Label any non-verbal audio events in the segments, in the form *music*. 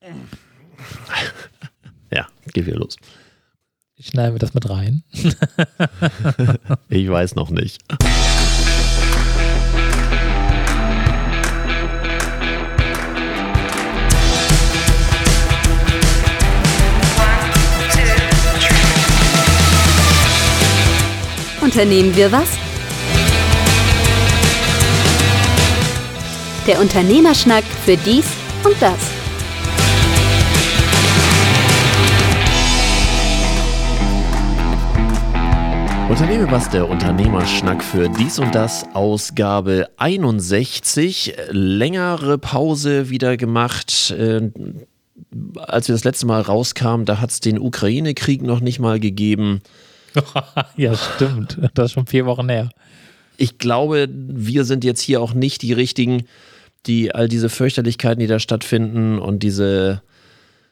*laughs* Ja, geht wieder los. Schneiden wir das mit rein? ich weiß noch nicht. Unternehmen wir was? Der Unternehmerschnack für dies und das. Unternehme was, der Unternehmerschnack für dies und das, Ausgabe 61. Längere Pause wieder gemacht. Äh, als wir das letzte Mal rauskamen, da hat es den Ukraine-Krieg noch nicht mal gegeben. *laughs* ja, stimmt. Das ist schon vier Wochen her. Ich glaube, wir sind jetzt hier auch nicht die richtigen, die all diese Fürchterlichkeiten, die da stattfinden und diese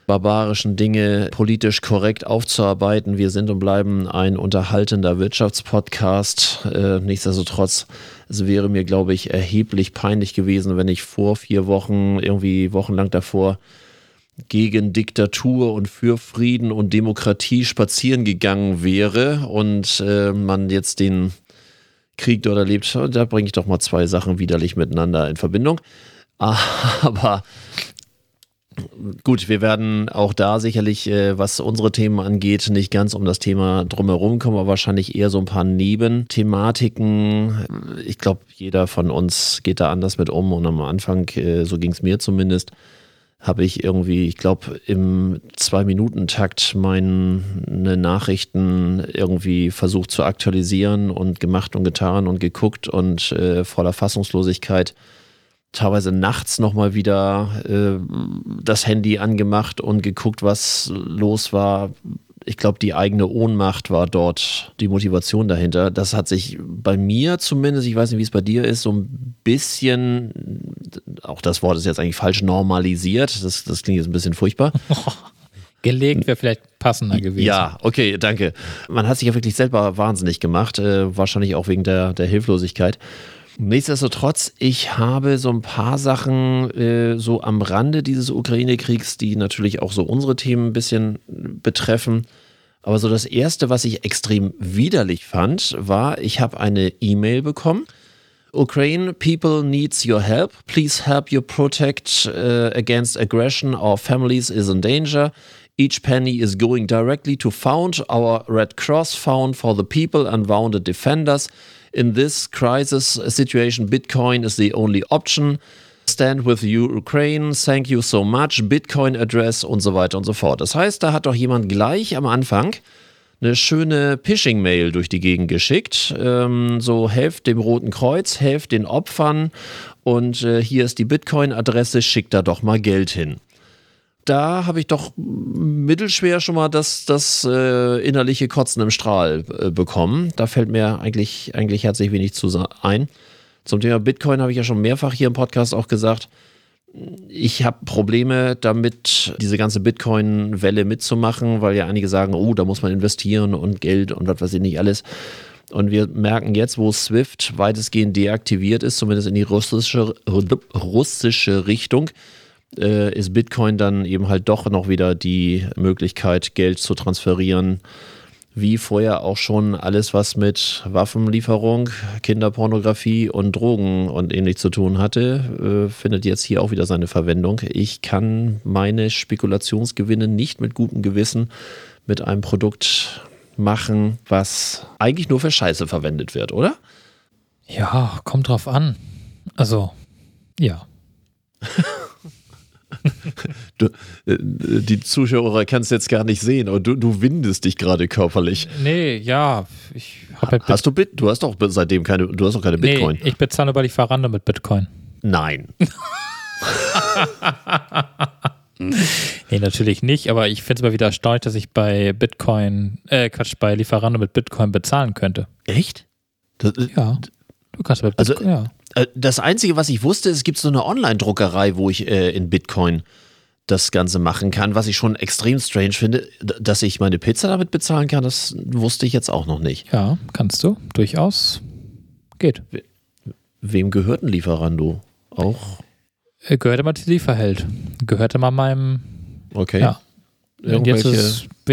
barbarischen Dinge politisch korrekt aufzuarbeiten. Wir sind und bleiben ein unterhaltender Wirtschaftspodcast. Äh, nichtsdestotrotz, es wäre mir, glaube ich, erheblich peinlich gewesen, wenn ich vor vier Wochen, irgendwie wochenlang davor, gegen Diktatur und für Frieden und Demokratie spazieren gegangen wäre und äh, man jetzt den Krieg dort erlebt, da bringe ich doch mal zwei Sachen widerlich miteinander in Verbindung. *laughs* Aber Gut, wir werden auch da sicherlich, äh, was unsere Themen angeht, nicht ganz um das Thema drumherum kommen, aber wahrscheinlich eher so ein paar Nebenthematiken. Ich glaube, jeder von uns geht da anders mit um und am Anfang, äh, so ging es mir zumindest, habe ich irgendwie, ich glaube, im Zwei-Minuten-Takt meine Nachrichten irgendwie versucht zu aktualisieren und gemacht und getan und geguckt und äh, voller Fassungslosigkeit teilweise nachts nochmal wieder äh, das Handy angemacht und geguckt, was los war. Ich glaube, die eigene Ohnmacht war dort die Motivation dahinter. Das hat sich bei mir zumindest, ich weiß nicht, wie es bei dir ist, so ein bisschen, auch das Wort ist jetzt eigentlich falsch, normalisiert. Das, das klingt jetzt ein bisschen furchtbar. *laughs* Gelegt wäre vielleicht passender gewesen. Ja, okay, danke. Man hat sich ja wirklich selber wahnsinnig gemacht, äh, wahrscheinlich auch wegen der, der Hilflosigkeit. Nichtsdestotrotz, ich habe so ein paar Sachen äh, so am Rande dieses Ukraine-Kriegs, die natürlich auch so unsere Themen ein bisschen betreffen. Aber so das Erste, was ich extrem widerlich fand, war, ich habe eine E-Mail bekommen. Ukraine people needs your help. Please help you protect uh, against aggression. Our families is in danger. Each penny is going directly to found our Red Cross Found for the People and Wounded Defenders. In this crisis situation, Bitcoin is the only option. Stand with Ukraine, thank you so much, Bitcoin Address und so weiter und so fort. Das heißt, da hat doch jemand gleich am Anfang eine schöne Phishing-Mail durch die Gegend geschickt. Ähm, so helft dem Roten Kreuz, helft den Opfern und äh, hier ist die Bitcoin-Adresse, schickt da doch mal Geld hin da habe ich doch mittelschwer schon mal das, das äh, innerliche Kotzen im Strahl äh, bekommen. Da fällt mir eigentlich, eigentlich herzlich wenig zu ein. Zum Thema Bitcoin habe ich ja schon mehrfach hier im Podcast auch gesagt, ich habe Probleme damit, diese ganze Bitcoin-Welle mitzumachen, weil ja einige sagen, oh, da muss man investieren und Geld und was weiß ich nicht alles. Und wir merken jetzt, wo SWIFT weitestgehend deaktiviert ist, zumindest in die russische, russische Richtung, äh, ist Bitcoin dann eben halt doch noch wieder die Möglichkeit, Geld zu transferieren. Wie vorher auch schon alles, was mit Waffenlieferung, Kinderpornografie und Drogen und ähnlich zu tun hatte, äh, findet jetzt hier auch wieder seine Verwendung. Ich kann meine Spekulationsgewinne nicht mit gutem Gewissen mit einem Produkt machen, was eigentlich nur für Scheiße verwendet wird, oder? Ja, kommt drauf an. Also, ja. *laughs* *laughs* du, äh, die Zuschauer kannst jetzt gar nicht sehen, aber du, du windest dich gerade körperlich. Nee, ja. Ich halt hast du Bit? Du hast doch seitdem keine, du hast doch keine Bitcoin. Nee, ich bezahle über die Lieferando mit Bitcoin. Nein. *laughs* *laughs* nee, natürlich nicht, aber ich finde es mal wieder erstaunlich, dass ich bei Bitcoin, äh, Quatsch, bei Lieferando mit Bitcoin bezahlen könnte. Echt? Das, ja. Du kannst mit also, Bitcoin, also, ja. Äh, das Einzige, was ich wusste, es gibt so eine Online-Druckerei, wo ich äh, in Bitcoin das Ganze machen kann, was ich schon extrem strange finde. Dass ich meine Pizza damit bezahlen kann, das wusste ich jetzt auch noch nicht. Ja, kannst du. Durchaus. Geht. We wem gehört ein Lieferando? Auch? Gehört immer die Lieferheld. Gehört immer meinem okay. Ja. Wem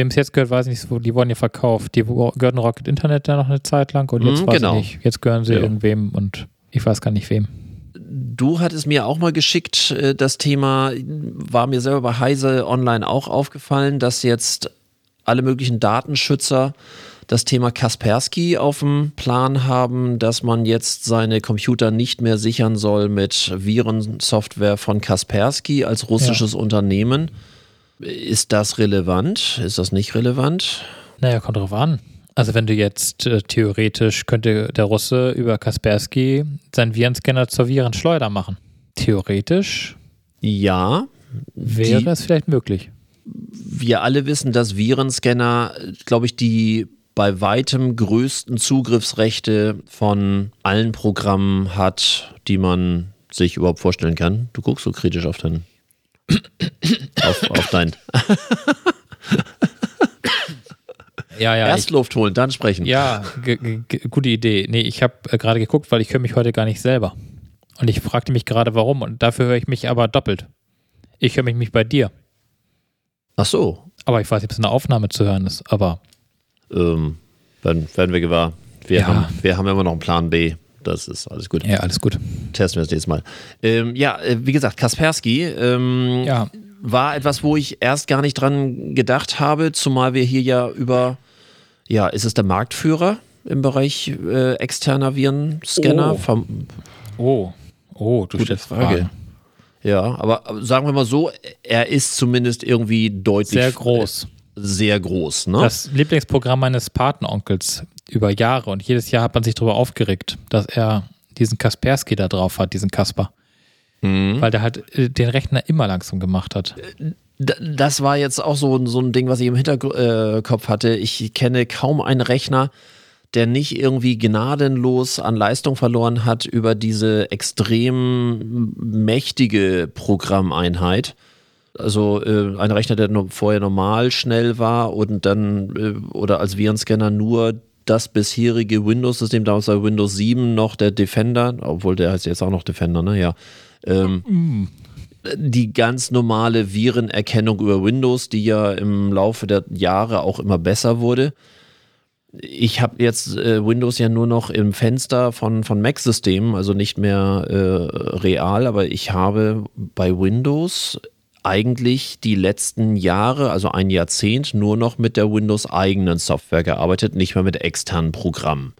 es jetzt gehört, weiß ich nicht, so, die wurden ja verkauft. Die gehörten Rocket Internet ja noch eine Zeit lang und jetzt Mhm, weiß genau. ich nicht. Jetzt gehören sie Ja. irgendwem und ich weiß gar nicht wem. Du hattest mir auch mal geschickt, äh, das Thema war mir selber bei Heise Online auch aufgefallen, dass jetzt alle möglichen Datenschützer das Thema Kaspersky auf dem Plan haben, dass man jetzt seine Computer nicht mehr sichern soll mit Virensoftware von Kaspersky als russisches Unternehmen. Ist das relevant? Ist das nicht relevant? Naja, kommt drauf an. Also wenn du jetzt äh, theoretisch könnte der Russe über Kaspersky seinen Virenscanner zur Virenschleuder machen. Theoretisch Ja, wäre es vielleicht möglich. wir alle wissen, dass Virenscanner, glaube ich, die bei weitem größten Zugriffsrechte von allen Programmen hat, die man sich überhaupt vorstellen kann. Du guckst so kritisch auf dein auf, auf dein *laughs* Ja, ja. Erst Luft holen, dann sprechen. Ja, gute Idee. Nee, ich habe äh, gerade geguckt, weil ich höre mich heute gar nicht selber. Und ich fragte mich gerade, warum. Und dafür höre ich mich aber doppelt. Ich höre mich, mich bei dir. Ach so, Aber ich weiß nicht, ob es eine Aufnahme zu hören ist. Aber ähm, werden, werden wir gewahr. Wir, Ja. haben, wir haben immer noch einen Plan B. Das ist alles gut. ja, alles gut. Testen wir das nächste Mal. Ähm, ja, äh, wie gesagt, Kaspersky ähm, Ja, war etwas, wo ich erst gar nicht dran gedacht habe, zumal wir hier ja über, ja, ist es der Marktführer im Bereich äh, externer Virenscanner? Oh. Oh, oh, du Gute stellst Frage. Fragen. Ja, aber aber sagen wir mal so, er ist zumindest irgendwie deutlich Sehr groß. äh, sehr groß, ne? Das Lieblingsprogramm meines Patenonkels über Jahre. Und jedes Jahr hat man sich darüber aufgeregt, dass er diesen Kaspersky da drauf hat, diesen Kasper. Mhm. Weil der halt äh, den Rechner immer langsam gemacht hat. Das war jetzt auch so, so ein Ding, was ich im Hinterkopf hatte. Ich kenne kaum einen Rechner, der nicht irgendwie gnadenlos an Leistung verloren hat über diese extrem mächtige Programmeinheit. Also äh, ein Rechner, der vorher normal schnell war und dann äh, oder als Virenscanner nur das bisherige Windows-System, damals war Windows 7 noch der Defender, obwohl der heißt jetzt auch noch Defender, ne? Ja. Ähm, die ganz normale Virenerkennung über Windows, die ja im Laufe der Jahre auch immer besser wurde. Ich habe jetzt äh, Windows ja nur noch im Fenster von, von Mac-Systemen, also nicht mehr äh, real, aber ich habe bei Windows eigentlich die letzten Jahre, also ein Jahrzehnt, nur noch mit der Windows-eigenen Software gearbeitet, nicht mehr mit externen Programmen.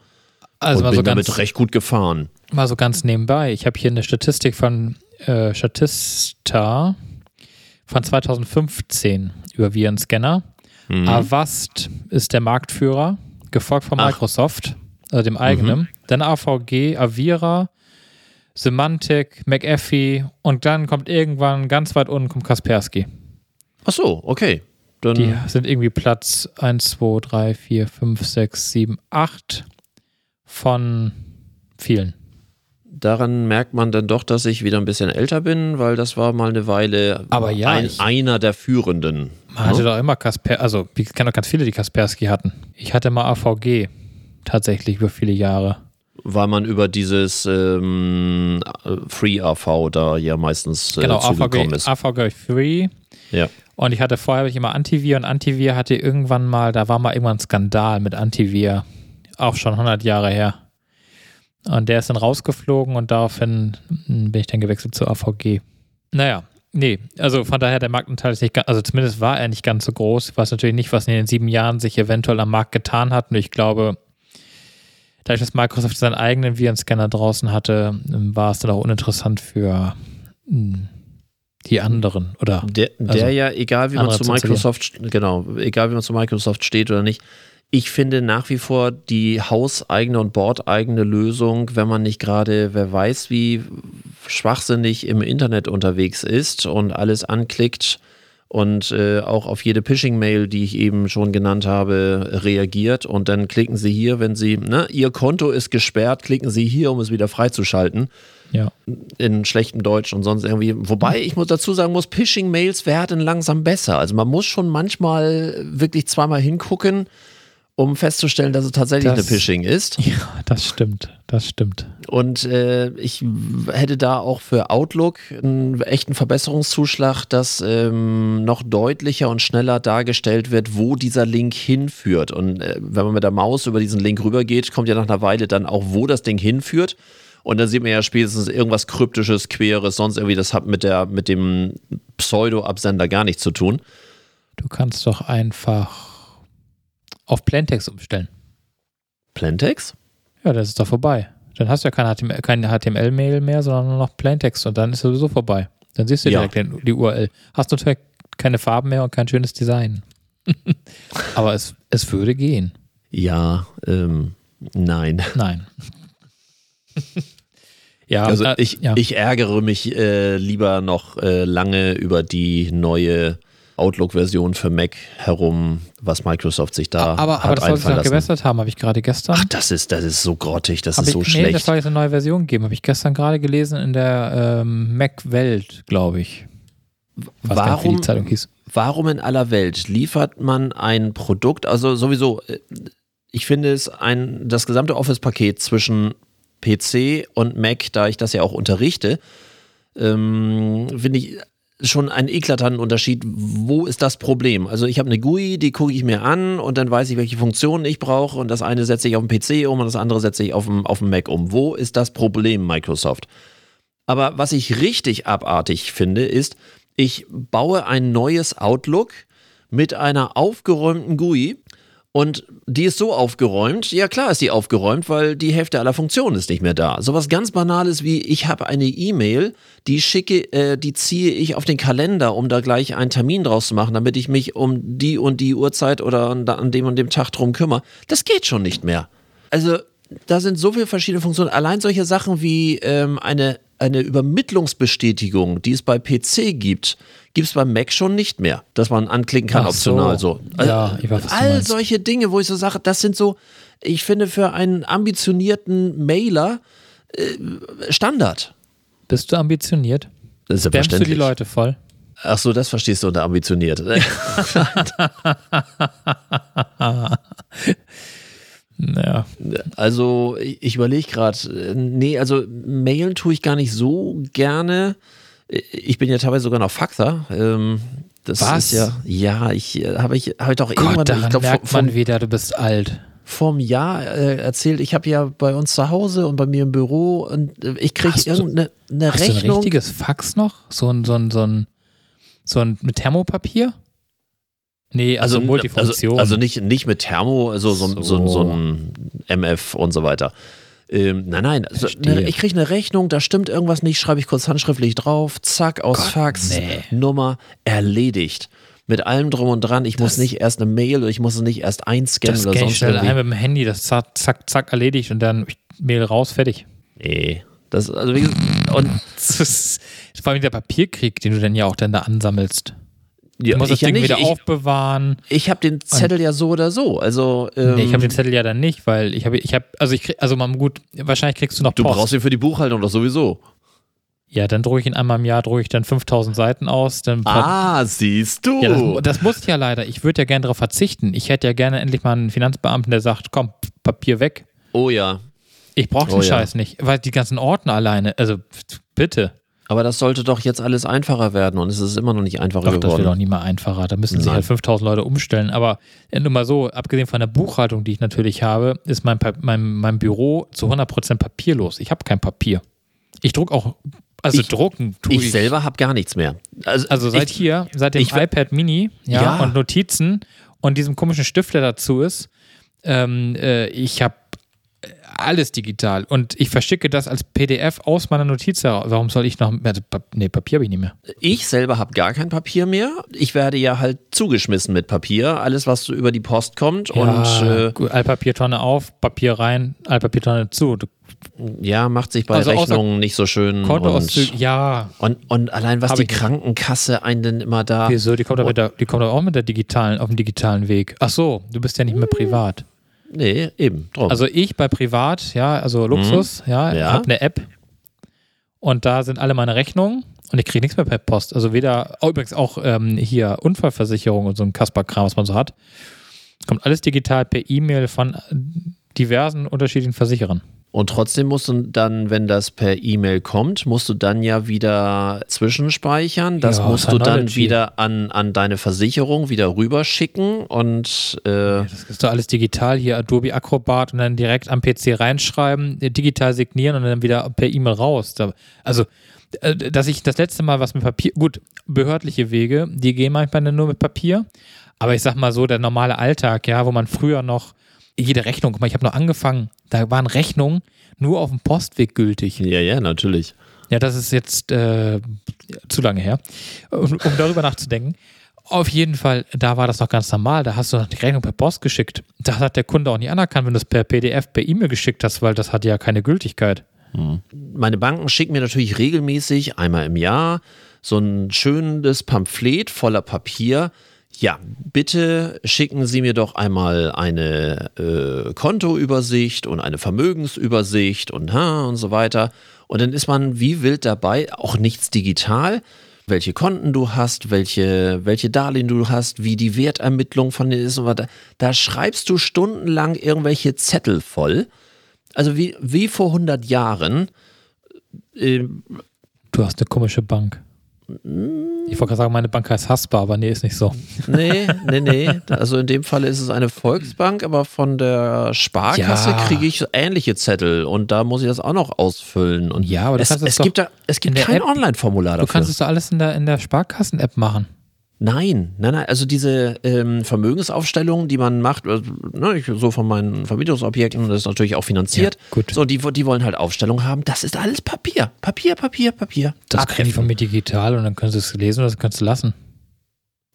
Also und mal bin so, ganz, damit recht gut gefahren. mal so ganz nebenbei. Ich habe hier eine Statistik von äh, Statista von 2015 über Virenscanner. Mhm. Avast ist der Marktführer, gefolgt von Ach. Microsoft, also dem eigenen. Mhm. Dann AVG, Avira, Symantec, McAfee und dann kommt irgendwann ganz weit unten kommt Kaspersky. Ach so, okay. Dann, Die sind irgendwie Platz 1, 2, 3, 4, 5, 6, 7, 8 von vielen. Daran merkt man dann doch, dass ich wieder ein bisschen älter bin, weil das war mal eine Weile Aber ja, ein, einer der führenden. Man hatte ne? doch immer Kasper, also ich kenne doch ganz viele, die Kaspersky hatten. Ich hatte mal AVG tatsächlich über viele Jahre. Weil man über dieses ähm, Free AV da ja meistens äh, Genau, AVG, ist. AVG Free. Ja. Und ich hatte vorher ich immer Antivir und Antivir hatte irgendwann mal, da war mal irgendwann ein Skandal mit Antivir. Auch schon 100 Jahre her. Und der ist dann rausgeflogen und daraufhin bin ich dann gewechselt zu AVG. Naja, nee, also von daher der Marktanteil ist nicht ganz, also zumindest war er nicht ganz so groß. Ich weiß natürlich nicht, was in den sieben Jahren sich eventuell am Markt getan hat. Und ich glaube, dadurch, dass Microsoft seinen eigenen Virenscanner draußen hatte, war es dann auch uninteressant für hm, die anderen oder Der, der Also, ja, egal wie man zu. Microsoft, genau, egal wie man zu Microsoft steht oder nicht, ich finde nach wie vor die hauseigene und bordeigene Lösung, wenn man nicht gerade, wer weiß, wie schwachsinnig im Internet unterwegs ist und alles anklickt und äh, auch auf jede Phishing-Mail, die ich eben schon genannt habe, reagiert. Und dann klicken Sie hier, wenn Sie, ne, Ihr Konto ist gesperrt, klicken Sie hier, um es wieder freizuschalten ja. in schlechtem Deutsch und sonst irgendwie. Wobei ich muss dazu sagen muss, Phishing-Mails werden langsam besser. Also man muss schon manchmal wirklich zweimal hingucken um festzustellen, dass es tatsächlich Das- eine Phishing ist. Ja, das stimmt. Das stimmt. Und äh, ich hätte da auch für Outlook einen echten Verbesserungszuschlag, dass ähm, noch deutlicher und schneller dargestellt wird, wo dieser Link hinführt. Und äh, wenn man mit der Maus über diesen Link rübergeht, kommt ja nach einer Weile dann auch, wo das Ding hinführt. Und dann sieht man ja spätestens irgendwas Kryptisches, Queres, sonst irgendwie, das hat mit, der, mit dem Pseudo-Absender gar nichts zu tun. Du kannst doch einfach auf Plaintext umstellen. Plantex? Ja, das ist doch vorbei. Dann hast du ja kein HTML, kein HTML-Mail mehr, sondern nur noch Plaintext und dann ist sowieso vorbei. Dann siehst du Ja. direkt die URL. Hast natürlich keine Farben mehr und kein schönes Design. *laughs* Aber es, es würde gehen. Ja, ähm, nein. Nein. *laughs* ja, Also äh, ich, ja. ich ärgere mich äh, lieber noch äh, lange über die neue Outlook-Version für Mac herum, was Microsoft sich da aber, aber hat das soll sich doch gebessert haben, habe ich gerade gestern. Ach, das ist, das ist so grottig, das Hab ist ich, so nee, das schlecht. soll jetzt eine neue Version geben. Habe ich gestern gerade gelesen in der ähm, Mac-Welt, glaube ich. Wie Warum, die Zeitung hieß. warum in aller Welt liefert man ein Produkt, also sowieso, äh, ich finde es ein, das gesamte Office-Paket zwischen PC und Mac, da ich das ja auch unterrichte, ähm, finde ich schon einen eklatanten Unterschied. Wo ist das Problem? Also ich habe eine GUI, die gucke ich mir an und dann weiß ich, welche Funktionen ich brauche und das eine setze ich auf dem PC um und das andere setze ich auf dem, auf dem Mac um. Wo ist das Problem, Microsoft? Aber was ich richtig abartig finde, ist, ich baue ein neues Outlook mit einer aufgeräumten GUI und die ist so aufgeräumt, ja klar ist die aufgeräumt, weil die Hälfte aller Funktionen ist nicht mehr da. Sowas ganz Banales wie, ich habe eine E-Mail, die schicke, äh, die ziehe ich auf den Kalender, um da gleich einen Termin draus zu machen, damit ich mich um die und die Uhrzeit oder an dem und dem Tag drum kümmere. Das geht schon nicht mehr. Also da sind so viele verschiedene Funktionen. Allein solche Sachen wie ähm, eine, eine Übermittlungsbestätigung, die es bei PC gibt, gibt es beim Mac schon nicht mehr, dass man anklicken kann, Ach optional so. so. Ja, ich weiß, was all meinst. solche Dinge, wo ich so sage, das sind so, ich finde für einen ambitionierten Mailer äh, Standard. Bist du ambitioniert? Das ist Spammst du die Leute voll? Ach so, das verstehst du unter ambitioniert. *laughs* *laughs* Ja. Also ich ich überlege gerade, nee, also mailen tue ich gar nicht so gerne. Ich bin ja teilweise sogar noch Faxer. Ähm, das Was? ist ja, ja, ich äh, habe ich, hab ich doch irgendwann, Gott, ich daran glaube, merkt vor, man wieder, du bist alt. vor einem Jahr äh, erzählt, ich habe ja bei uns zu Hause und bei mir im Büro und äh, ich kriege Hast irgendeine eine Hast du ein Rechnung. richtiges Fax noch? So ein, so ein, so ein, so ein mit Thermopapier? Nee, also, Multifunktion. Also, also nicht, nicht mit Thermo, also so, so. So, So. ein MF und so weiter. Ähm, nein, nein, also, ne, ich kriege eine Rechnung, da stimmt irgendwas nicht, schreibe ich kurz handschriftlich drauf, zack, aus Gott, Fax, nee. Nummer, erledigt. Mit allem drum und dran, ich muss Das- nicht erst eine Mail oder ich muss es nicht erst einscannen das oder sonst schnell irgendwie. ein mit dem Handy, das zack, zack, zack erledigt und dann Mail raus, fertig. Nee, das, also wie gesagt, und *laughs* Das ist vor allem der Papierkrieg, den du dann ja auch dann da ansammelst. Ja, Du musst ich das ja Ding nicht, wieder ich, aufbewahren. ich habe den Zettel ja so oder so, also ähm, nee, ich habe den Zettel ja dann nicht, weil ich habe, ich habe, also ich krieg, also mal gut, wahrscheinlich kriegst du noch du Post. brauchst ihn für die Buchhaltung doch sowieso. ja, dann drucke ich ihn einmal im Jahr, drucke ich dann 5000 Seiten aus, dann Ah, siehst du. Ja, das, das muss ich ja leider. Ich würde ja gerne darauf verzichten. Ich hätte ja gerne endlich mal einen Finanzbeamten, der sagt, komm, Papier weg. oh ja, Ich brauche den Oh ja. Scheiß nicht. Weil die ganzen Ordner alleine, also bitte. Aber das sollte doch jetzt alles einfacher werden und es ist immer noch nicht einfacher Doch, das wird geworden. auch nie mal einfacher. Da müssen sich halt 5000 Leute umstellen. Aber äh, nur mal so, abgesehen von der Buchhaltung, die ich natürlich habe, ist mein, mein, mein Büro zu 100% papierlos. Ich habe kein Papier. Ich druck auch, also Ich- drucken tue ich. ich selber habe gar nichts mehr. Also, Also seit ich, hier, seit dem ich- iPad Mini ja, Ja. und Notizen und diesem komischen Stift, der dazu ist, ähm, äh, ich habe alles digital und ich verschicke das als PDF aus meiner Notiz heraus. Warum soll ich noch. Also, Pa- nee, Papier habe ich nicht mehr. ich selber habe gar kein Papier mehr. Ich werde ja halt zugeschmissen mit Papier. Alles, was so über die Post kommt. Und äh, gut, Altpapiertonne auf, Papier rein, Altpapiertonne zu. Du- ja, macht sich bei Also Rechnungen nicht so schön. Kontoauszüge, Und, ja. und, und allein was Hab die. Krankenkasse einen denn immer da. Wieso? Die kommt, doch mit der, die kommt doch auch mit der digitalen, auf dem digitalen Weg. Ach so, du bist ja nicht mehr privat. Nee, eben. Drum. Also ich bei Privat, ja, also Luxus, ja, Mhm. Ja. habe eine App und da sind alle meine Rechnungen und ich kriege nichts mehr per Post. Also weder, oh, übrigens auch ähm, hier Unfallversicherung und so ein Kasper-Kram, was man so hat. Kommt alles digital per E-Mail von diversen unterschiedlichen Versicherern. Und trotzdem musst du dann, wenn das per E-Mail kommt, musst du dann ja wieder zwischenspeichern. Das Ja, musst du dann Synology. wieder an, an deine Versicherung wieder rüberschicken und äh, Das ist doch alles digital hier, Adobe Acrobat und dann direkt am PC reinschreiben, äh, digital signieren und dann wieder per E-Mail raus. Also, äh, dass ich das letzte Mal was mit Papier, gut, behördliche Wege, die gehen manchmal nur mit Papier, aber ich sag mal so, der normale Alltag, ja, wo man früher noch jede Rechnung, guck mal, ich habe noch angefangen, da waren Rechnungen nur auf dem Postweg gültig. ja, ja, natürlich. Ja, das ist jetzt äh, zu lange her, um, um darüber nachzudenken. Auf jeden Fall, da war das noch ganz normal. Da hast du die Rechnung per Post geschickt. Das hat der Kunde auch nicht anerkannt, wenn du es per PDF, per E-Mail geschickt hast, weil das hat ja keine Gültigkeit. Meine Banken schicken mir natürlich regelmäßig einmal im Jahr so ein schönes Pamphlet voller Papier. Ja, bitte schicken Sie mir doch einmal eine äh, Kontoübersicht und eine Vermögensübersicht und, und so weiter. Und dann ist man wie wild dabei, auch nichts digital. Welche Konten du hast, welche, welche Darlehen du hast, wie die Wertermittlung von denen ist und weiter. Da schreibst du stundenlang irgendwelche Zettel voll. Also wie, wie vor 100 Jahren. Äh, Du hast eine komische Bank. Ich wollte gerade sagen, meine Bank heißt Haspa, aber nee, ist nicht so. nee, nee, nee. *laughs* Also in dem Fall ist es eine Volksbank, aber von der Sparkasse Ja. kriege ich ähnliche Zettel und da muss ich das auch noch ausfüllen. Und Ja, aber du es, es gibt da, es gibt kein Online-Formular Du dafür. kannst es doch alles in der, in der Sparkassen-App machen. Nein, nein, nein. Also diese ähm, Vermögensaufstellungen, die man macht, also, ne, ich, so von meinen Vermietungsobjekten, das ist natürlich auch finanziert. Ja, gut. So, die, die wollen halt Aufstellungen haben. Das ist alles Papier. Papier, Papier, Papier. Das kriegen die von mir digital und dann kannst du es lesen oder das kannst du lassen.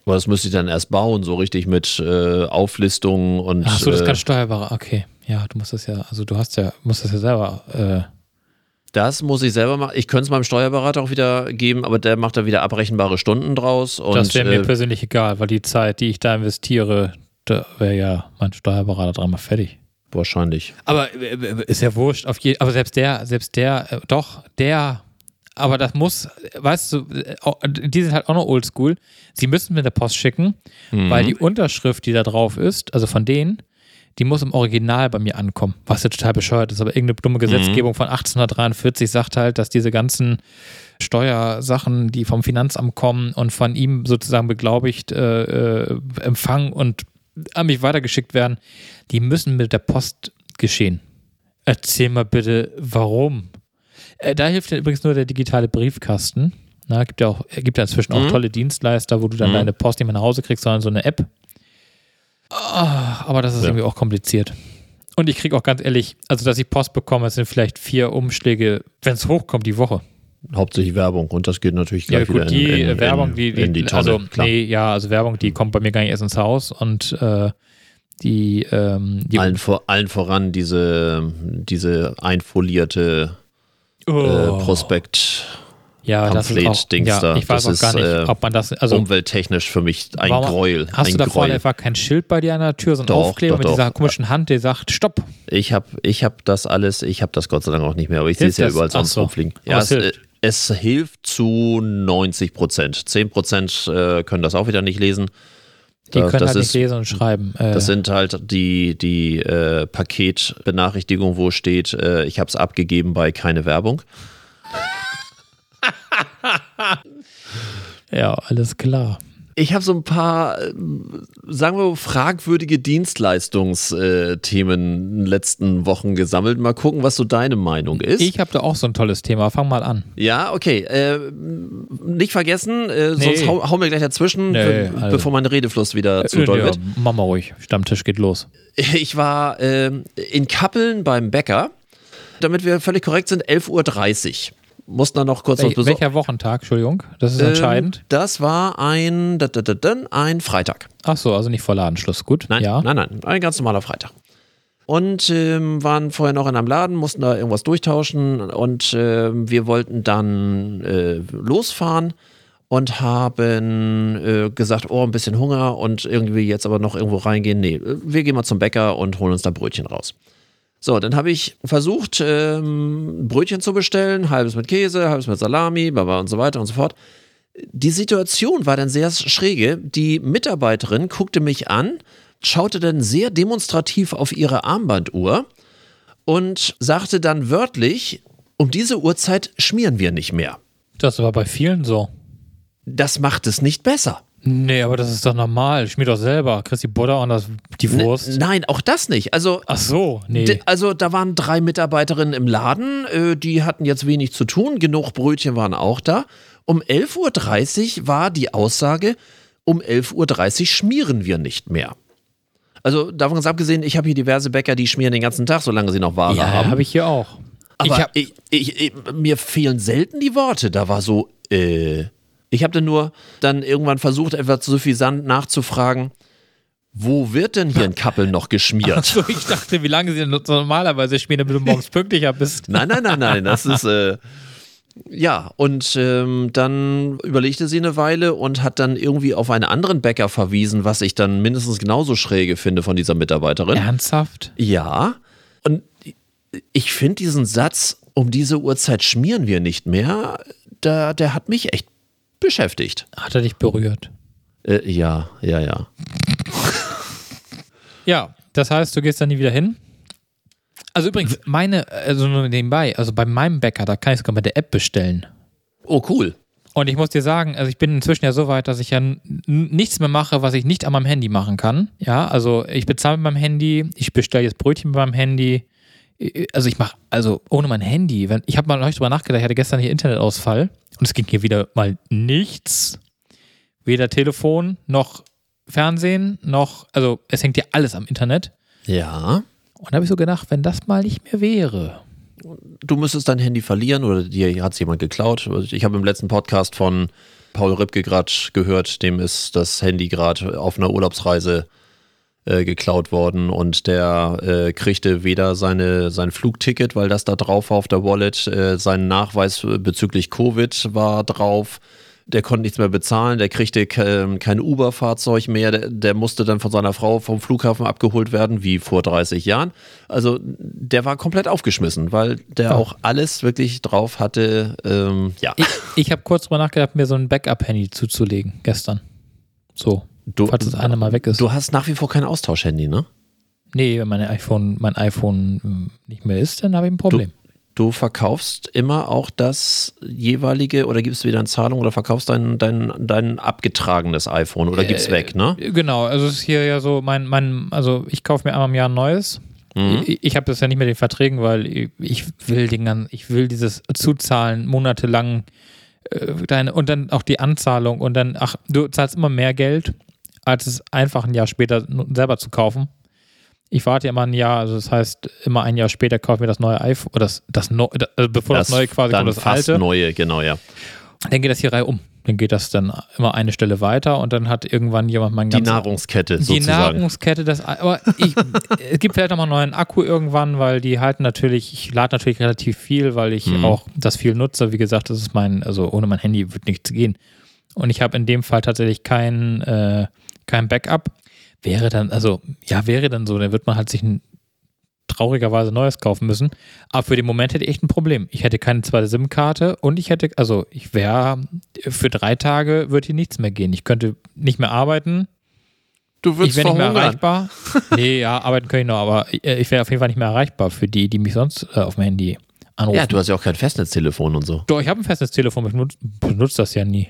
Aber das müsste ich dann erst bauen, so richtig mit äh, Auflistungen und. Ach so, das äh, kann steuerbar. Okay, ja, du musst das ja, also du hast ja, musst das ja selber. Äh, Das muss ich selber machen. Ich könnte es meinem Steuerberater auch wieder geben, aber der macht da wieder abrechenbare Stunden draus. Und, das wäre mir äh, persönlich egal, weil die Zeit, die ich da investiere, da wäre ja mein Steuerberater dreimal fertig. wahrscheinlich. Aber äh, ist ja wurscht. Auf je, aber selbst der, selbst der, äh, doch, der, aber das muss, weißt du, äh, auch- die sind halt auch noch oldschool. Sie müssen mit der Post schicken, weil Mhm. die Unterschrift, die da drauf ist, also von denen, die muss im Original bei mir ankommen, was ja total bescheuert ist. Aber irgendeine dumme Gesetzgebung von 1843 sagt halt, dass diese ganzen Steuersachen, die vom Finanzamt kommen und von ihm sozusagen beglaubigt äh, äh, empfangen und an mich weitergeschickt werden, die müssen mit der Post geschehen. Erzähl mal bitte, warum? Äh, da hilft ja übrigens nur der digitale Briefkasten. Na, gibt ja auch, gibt ja inzwischen auch Mhm. tolle Dienstleister, wo du dann Mhm. deine Post nicht mehr nach Hause kriegst, sondern so eine App. Ah, aber das ist Ja. irgendwie auch kompliziert. Und ich kriege auch ganz ehrlich, also dass ich Post bekomme, es sind vielleicht vier Umschläge, wenn es hochkommt, die Woche. Hauptsächlich Werbung und das geht natürlich Ja, gleich gut, wieder die in, in, Werbung, die, die, in die Tonne. also, klar. nee, ja, also Werbung, die kommt bei mir gar nicht erst ins Haus und äh, die, ähm, die allen, vor, allen voran diese, diese einfolierte äh, Oh. Prospekt ja, das ist auch, Pamphlet-Dings ja, da. ich weiß Das auch gar ist, nicht, äh, ob man das, also umwelttechnisch für mich ein warum- Gräuel. hast ein du da vorne etwa kein Schild bei dir an der Tür, so ein Doch, Aufkleber doch, mit doch. dieser komischen Hand, der sagt, stopp. Ich habe ich hab das alles, ich habe das Gott sei Dank auch nicht mehr, aber ich sehe es ja überall sonst so. rumfliegen. Ja, es hilft. äh, es hilft zu 90 Prozent. 10 Prozent äh, können das auch wieder nicht lesen. Die können das halt ist, nicht lesen und schreiben. Das sind halt die, die äh, Paketbenachrichtigungen, wo steht, äh, ich habe es abgegeben bei keine Werbung. Ja, alles klar. Ich habe so ein paar, äh, sagen wir, fragwürdige Dienstleistungsthemen in den letzten Wochen gesammelt. Mal gucken, was so deine Meinung ist. Ich habe da auch so ein tolles Thema. Fang mal an. Ja, okay. Äh, nicht vergessen, äh, Nee. sonst hau, hau mir gleich dazwischen, Nee, be also- bevor mein Redefluss wieder zu Äh, doll ja, wird. mach mal ruhig. Stammtisch geht los. *laughs* Ich war ähm, in Kappeln beim Bäcker, damit wir völlig korrekt sind, 11.30 Uhr. Mussten dann noch kurz was Wel besorgen. welcher Wochentag? Entschuldigung, das ist Ähm, entscheidend. Das war ein, da, da, da, ein Freitag. Ach so, also nicht vor Ladenschluss. Gut. Nein, ja. nein, nein, ein ganz normaler Freitag. Und ähm, waren vorher noch in einem Laden, mussten da irgendwas durchtauschen und ähm, wir wollten dann äh, losfahren und haben äh, gesagt, oh, ein bisschen Hunger und irgendwie jetzt aber noch irgendwo reingehen. Nee, äh, wir gehen mal zum Bäcker und holen uns da Brötchen raus. So, dann habe ich versucht, ähm, Brötchen zu bestellen, halbes mit Käse, halbes mit Salami, baba und so weiter und so fort. Die Situation war dann sehr schräge. Die Mitarbeiterin guckte mich an, schaute dann sehr demonstrativ auf ihre Armbanduhr und sagte dann wörtlich, um diese Uhrzeit schmieren wir nicht mehr. Das war bei vielen so. Das macht es nicht besser. Nee, aber das ist doch normal. Schmier doch selber. Kriegst die Butter und das, die Wurst. N nein, auch das nicht. Also, Ach so, nee. also da waren drei Mitarbeiterinnen im Laden, äh, die hatten jetzt wenig zu tun, genug Brötchen waren auch da. Um 11.30 Uhr war die Aussage, um 11.30 Uhr schmieren wir nicht mehr. Also davon ganz abgesehen, ich habe hier diverse Bäcker, die schmieren den ganzen Tag, solange sie noch Ware ja, haben. habe ich hier auch. Aber ich hab, ich, ich, ich, mir fehlen selten die Worte. Da war so, äh. Ich habe dann nur dann irgendwann versucht, etwas suffisant nachzufragen, wo wird denn hier in Kappeln noch geschmiert? so, ich dachte, wie lange sie denn normalerweise spielen, damit du morgens pünktlicher bist. *laughs* Nein, nein, nein, nein, das ist, äh, ja, und ähm, dann überlegte sie eine Weile und hat dann irgendwie auf einen anderen Bäcker verwiesen, was ich dann mindestens genauso schräge finde von dieser Mitarbeiterin. Ernsthaft? Ja, und ich finde diesen Satz, um diese Uhrzeit schmieren wir nicht mehr, da, der hat mich echt beschäftigt. Hat er dich berührt? Äh, ja, ja, ja. Ja, das heißt, du gehst da nie wieder hin? Also übrigens, meine, also nur nebenbei, also bei meinem Bäcker, da kann ich sogar mit der App bestellen. Oh, cool. Und ich muss dir sagen, also ich bin inzwischen ja so weit, dass ich ja nichts mehr mache, was ich nicht an meinem Handy machen kann. Ja, also ich bezahle mit meinem Handy, ich bestelle jetzt Brötchen mit meinem Handy. Also ich mache, also ohne mein Handy, wenn, ich habe mal neulich drüber nachgedacht, ich hatte gestern hier Internetausfall und es ging hier wieder mal nichts. Weder Telefon noch Fernsehen noch, also es hängt ja alles am Internet. Ja. Und da habe ich so gedacht, wenn das mal nicht mehr wäre. Du müsstest dein Handy verlieren oder dir hat es jemand geklaut. Ich habe im letzten Podcast von Paul Ripke gerade gehört, dem ist das Handy gerade auf einer Urlaubsreise äh, geklaut worden und der äh, kriegte weder seine, sein Flugticket, weil das da drauf war auf der Wallet, äh, sein Nachweis bezüglich Covid war drauf. Der konnte nichts mehr bezahlen, der kriegte ke kein Uber-Fahrzeug mehr, der, der musste dann von seiner Frau vom Flughafen abgeholt werden, wie vor 30 Jahren. Also der war komplett aufgeschmissen, weil der Ja. auch alles wirklich drauf hatte. Ähm, ja, Ich, ich habe kurz drüber nachgedacht, mir so ein Backup-Handy zuzulegen, gestern. So, du, falls das eine mal weg ist. du hast nach wie vor kein Austauschhandy, ne? Nee, wenn meine iPhone, mein iPhone ähm, nicht mehr ist, dann habe ich ein Problem. Du verkaufst immer auch das jeweilige oder gibst wieder in Zahlung oder verkaufst dein, dein, dein abgetragenes iPhone oder gibst weg, ne? Genau, also es ist hier ja so, mein, mein, also ich kaufe mir einmal im Jahr ein neues. Mhm. Ich, ich habe das ja nicht mit den Verträgen, weil ich, ich will den ganzen, ich will dieses Zuzahlen monatelang äh, deine, und dann auch die Anzahlung und dann, ach, du zahlst immer mehr Geld, als es einfach ein Jahr später selber zu kaufen. Ich warte ja immer ein Jahr, also das heißt, immer ein Jahr später kaufe ich mir das neue iPhone, oder das, das neue, also bevor das, neue quasi dann kommt, das fast alte. neue, genau, ja. Dann geht das hier reihum. Dann geht das dann immer eine Stelle weiter und dann hat irgendwann jemand mein Die Nahrungskette die sozusagen. Nahrungskette, das, aber ich, *laughs* es gibt vielleicht noch mal einen neuen Akku irgendwann, weil die halten natürlich, ich lade natürlich relativ viel, weil ich Mhm. auch das viel nutze. Wie gesagt, das ist mein, also ohne mein Handy wird nichts gehen. Und ich habe in dem Fall tatsächlich kein, äh, kein Backup. Wäre dann, also, ja, wäre dann so, dann wird man halt sich ein traurigerweise Neues kaufen müssen. Aber für den Moment hätte ich echt ein Problem. Ich hätte keine zweite SIM-Karte und ich hätte, also ich wäre, für drei Tage würde hier nichts mehr gehen. Ich könnte nicht mehr arbeiten, Du ich wäre nicht mehr erreichbar. *laughs* nee, ja, arbeiten kann ich noch, aber äh, ich wäre auf jeden Fall nicht mehr erreichbar für die, die mich sonst äh, auf dem Handy anrufen. Ja, du hast ja auch kein Festnetztelefon und so. Doch, ich habe ein festes Telefon, ich benutze das ja nie.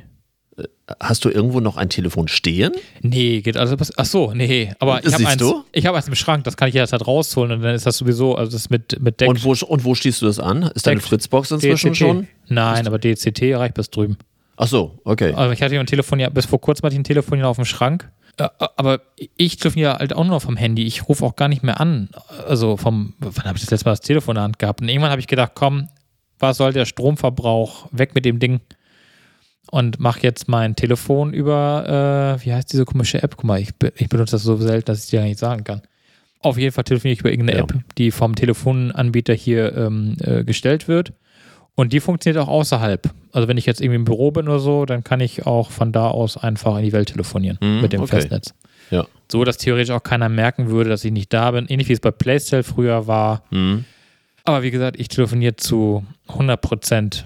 Hast du irgendwo noch ein Telefon stehen? Nee, geht alles. Ach so, nee. Aber ich habe Siehst eins, du? ich habe eins im Schrank, das kann ich jederzeit rausholen und dann ist das sowieso, also das mit, mit Deck. Und wo, und wo schließt du das an? Ist deine. Fritzbox inzwischen DCT. schon? Nein, aber DCT reicht bis drüben. Ach so, okay. Also ich hatte ja ein Telefon, ja, bis vor kurzem hatte ich ein Telefon ja auf dem Schrank. Äh, Aber ich telefoniere halt auch nur noch vom Handy. Ich rufe auch gar nicht mehr an. Also vom, wann habe ich das letzte Mal das Telefon in der Hand gehabt? Und irgendwann habe ich gedacht, komm, was soll der Stromverbrauch? Weg mit dem Ding. Und mache jetzt mein Telefon über, äh, wie heißt diese komische App? Guck mal, ich, be- ich benutze das so selten, dass ich dir gar nicht sagen kann. Auf jeden Fall telefoniere ich über irgendeine Ja. App, die vom Telefonanbieter hier ähm, äh, gestellt wird. Und die funktioniert auch außerhalb. Also wenn ich jetzt irgendwie im Büro bin oder so, dann kann ich auch von da aus einfach in die Welt telefonieren Mhm, mit dem okay. Festnetz. Ja. So, dass theoretisch auch keiner merken würde, dass ich nicht da bin. Ähnlich wie es bei Playstyle früher war. Hm. Aber wie gesagt, ich telefoniere zu 100%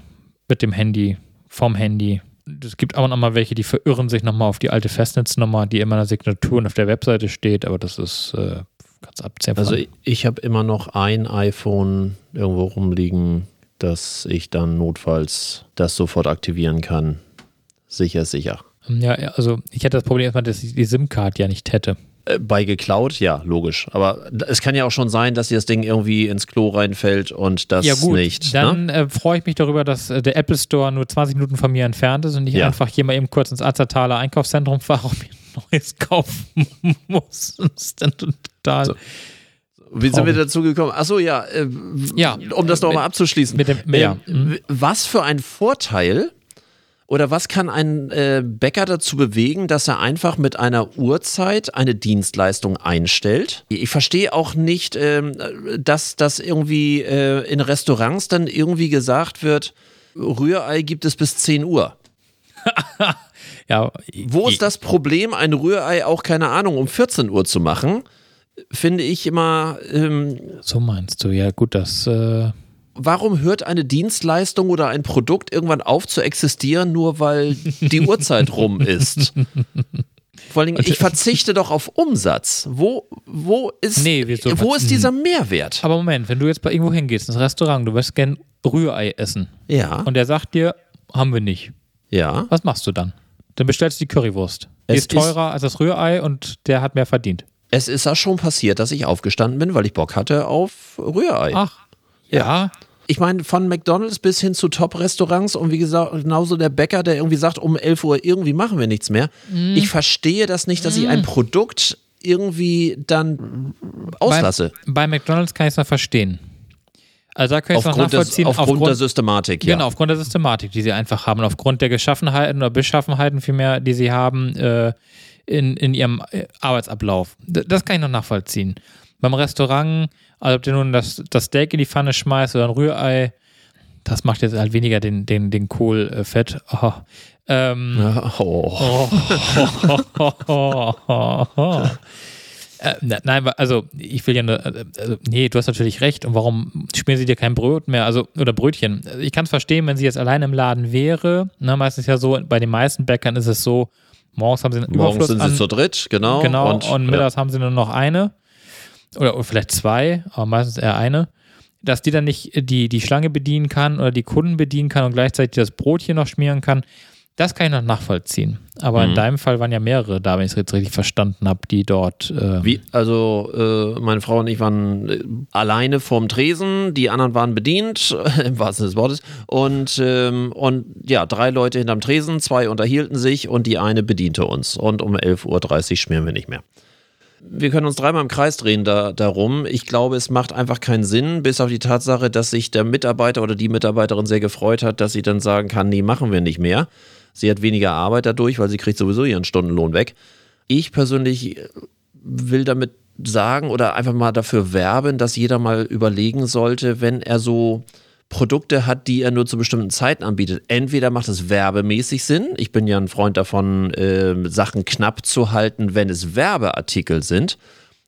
mit dem Handy, vom Handy. Es gibt auch noch mal welche, die verirren sich nochmal auf die alte Festnetznummer, die immer in der Signatur und auf der Webseite steht, aber das ist äh, ganz abzählbar. Also ich, ich habe immer noch ein iPhone irgendwo rumliegen, dass ich dann notfalls das sofort aktivieren kann. Sicher, sicher. Ja, also ich hätte das Problem erstmal, dass ich die SIM-Card ja nicht hätte. Äh, Bei geklaut, ja, logisch. Aber es kann ja auch schon sein, dass dir das Ding irgendwie ins Klo reinfällt und das ja gut, nicht. dann ne? äh, freue ich mich darüber, dass äh, der Apple Store nur 20 Minuten von mir entfernt ist und ich Ja. einfach hier mal eben kurz ins Azertaler Einkaufszentrum fahre und mir ein neues *laughs* kaufen muss. Das ist dann total... So. Wie sind wir dazu gekommen? Achso, ja, äh, Ja. um das nochmal abzuschließen. mit dem- ja. Ähm, w- Was für ein Vorteil oder was kann ein äh, Bäcker dazu bewegen, dass er einfach mit einer Uhrzeit eine Dienstleistung einstellt? Ich verstehe auch nicht, ähm, dass das irgendwie äh, in Restaurants dann irgendwie gesagt wird, Rührei gibt es bis 10 Uhr. *laughs* Ja, Wo ist das Problem, ein Rührei auch, keine Ahnung, um 14 Uhr zu machen? Finde ich immer, ähm, So meinst du, ja gut, das... Äh, warum hört eine Dienstleistung oder ein Produkt irgendwann auf zu existieren, nur weil die *laughs* Uhrzeit rum ist? Vor allem, ich verzichte doch auf Umsatz. Wo, wo, ist, Nee, wo ist dieser Mehrwert? aber Moment, wenn du jetzt bei irgendwo hingehst, ins Restaurant, du wirst gern Rührei essen Ja, und der sagt dir, haben wir nicht. ja. Was machst du dann? Dann bestellst du die Currywurst. Die Es ist teurer als das Rührei und der hat mehr verdient. Es ist ja schon passiert, dass ich aufgestanden bin, weil ich Bock hatte auf Rührei. Ach, ja. Ich meine, von McDonalds bis hin zu Top-Restaurants und wie gesagt, genauso der Bäcker, der irgendwie sagt, um 11 Uhr irgendwie machen wir nichts mehr. Mhm. Ich verstehe das nicht, dass ich ein Produkt irgendwie dann auslasse. Bei, bei McDonalds kann ich es noch verstehen. Also da kann ich es noch Aufgrund, des, nachvollziehen. aufgrund, der Systematik, ja. Genau, aufgrund der Systematik, die sie einfach haben, und aufgrund der Geschaffenheiten oder Beschaffenheiten vielmehr, die sie haben äh, in, in ihrem äh, Arbeitsablauf. Das kann ich noch nachvollziehen. Beim Restaurant, also ob du nun das, das Steak in die Pfanne schmeißt oder ein Rührei, das macht jetzt halt weniger den, den, den Kohl äh, fett. Oh. Ähm, Ja, oh. *laughs* Äh, ne- nein, also ich will ja nur, also, nee, du hast natürlich recht. Und warum schmieren sie dir kein Brot mehr, also oder Brötchen? Ich kann es verstehen, wenn sie jetzt allein im Laden wäre. Ne, meistens ja so, bei den meisten Bäckern ist es so, morgens haben sie einen Morgens Überfluss sind an, sie zu dritt, genau. genau, und, und, mittags haben sie nur noch eine oder, oder vielleicht zwei, aber meistens eher eine. Dass die dann nicht die, die Schlange bedienen kann oder die Kunden bedienen kann und gleichzeitig das Brotchen noch schmieren kann, das kann ich noch nachvollziehen. Aber Mhm. in deinem Fall waren ja mehrere da, wenn ich es jetzt richtig verstanden habe, die dort. Äh. Wie, also äh, meine Frau und ich waren äh, alleine vorm Tresen, die anderen waren bedient, *laughs* im wahrsten Sinne des Wortes. Und, ähm, und ja, drei Leute hinterm Tresen, zwei unterhielten sich und die eine bediente uns. Und um 11.30 Uhr schmieren wir nicht mehr. Wir können uns dreimal im Kreis drehen da, darum. Ich glaube, es macht einfach keinen Sinn, bis auf die Tatsache, dass sich der Mitarbeiter oder die Mitarbeiterin sehr gefreut hat, dass sie dann sagen kann, nee, machen wir nicht mehr. Sie hat weniger Arbeit dadurch, weil sie kriegt sowieso ihren Stundenlohn weg. Ich persönlich will damit sagen oder einfach mal dafür werben, dass jeder mal überlegen sollte, wenn er so Produkte hat, die er nur zu bestimmten Zeiten anbietet. Entweder macht es werbemäßig Sinn. Ich bin ja ein Freund davon, äh, Sachen knapp zu halten, wenn es Werbeartikel sind.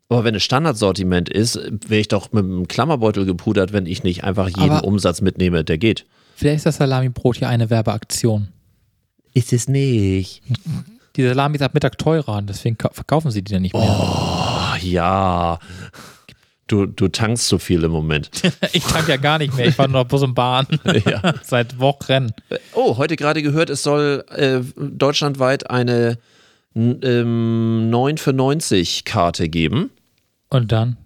Aber wenn es Standardsortiment ist, wäre ich doch mit einem Klammerbeutel gepudert, wenn ich nicht einfach jeden Aber- Umsatz mitnehme, der geht. Vielleicht ist das Salami-Brot ja eine Werbeaktion. Ist es nicht. Die Salami ist ab Mittag teurer und deswegen ka- verkaufen sie die dann nicht mehr. Ach ja. Du, du tankst zu viel im Moment. *laughs* Ich tank ja gar nicht mehr. Ich fahre nur noch Bus und Bahn. *laughs* Ja. *laughs* Seit Wochen. Oh, heute gerade gehört, es soll äh, deutschlandweit eine ähm, 9 für 90 Karte geben. Und dann?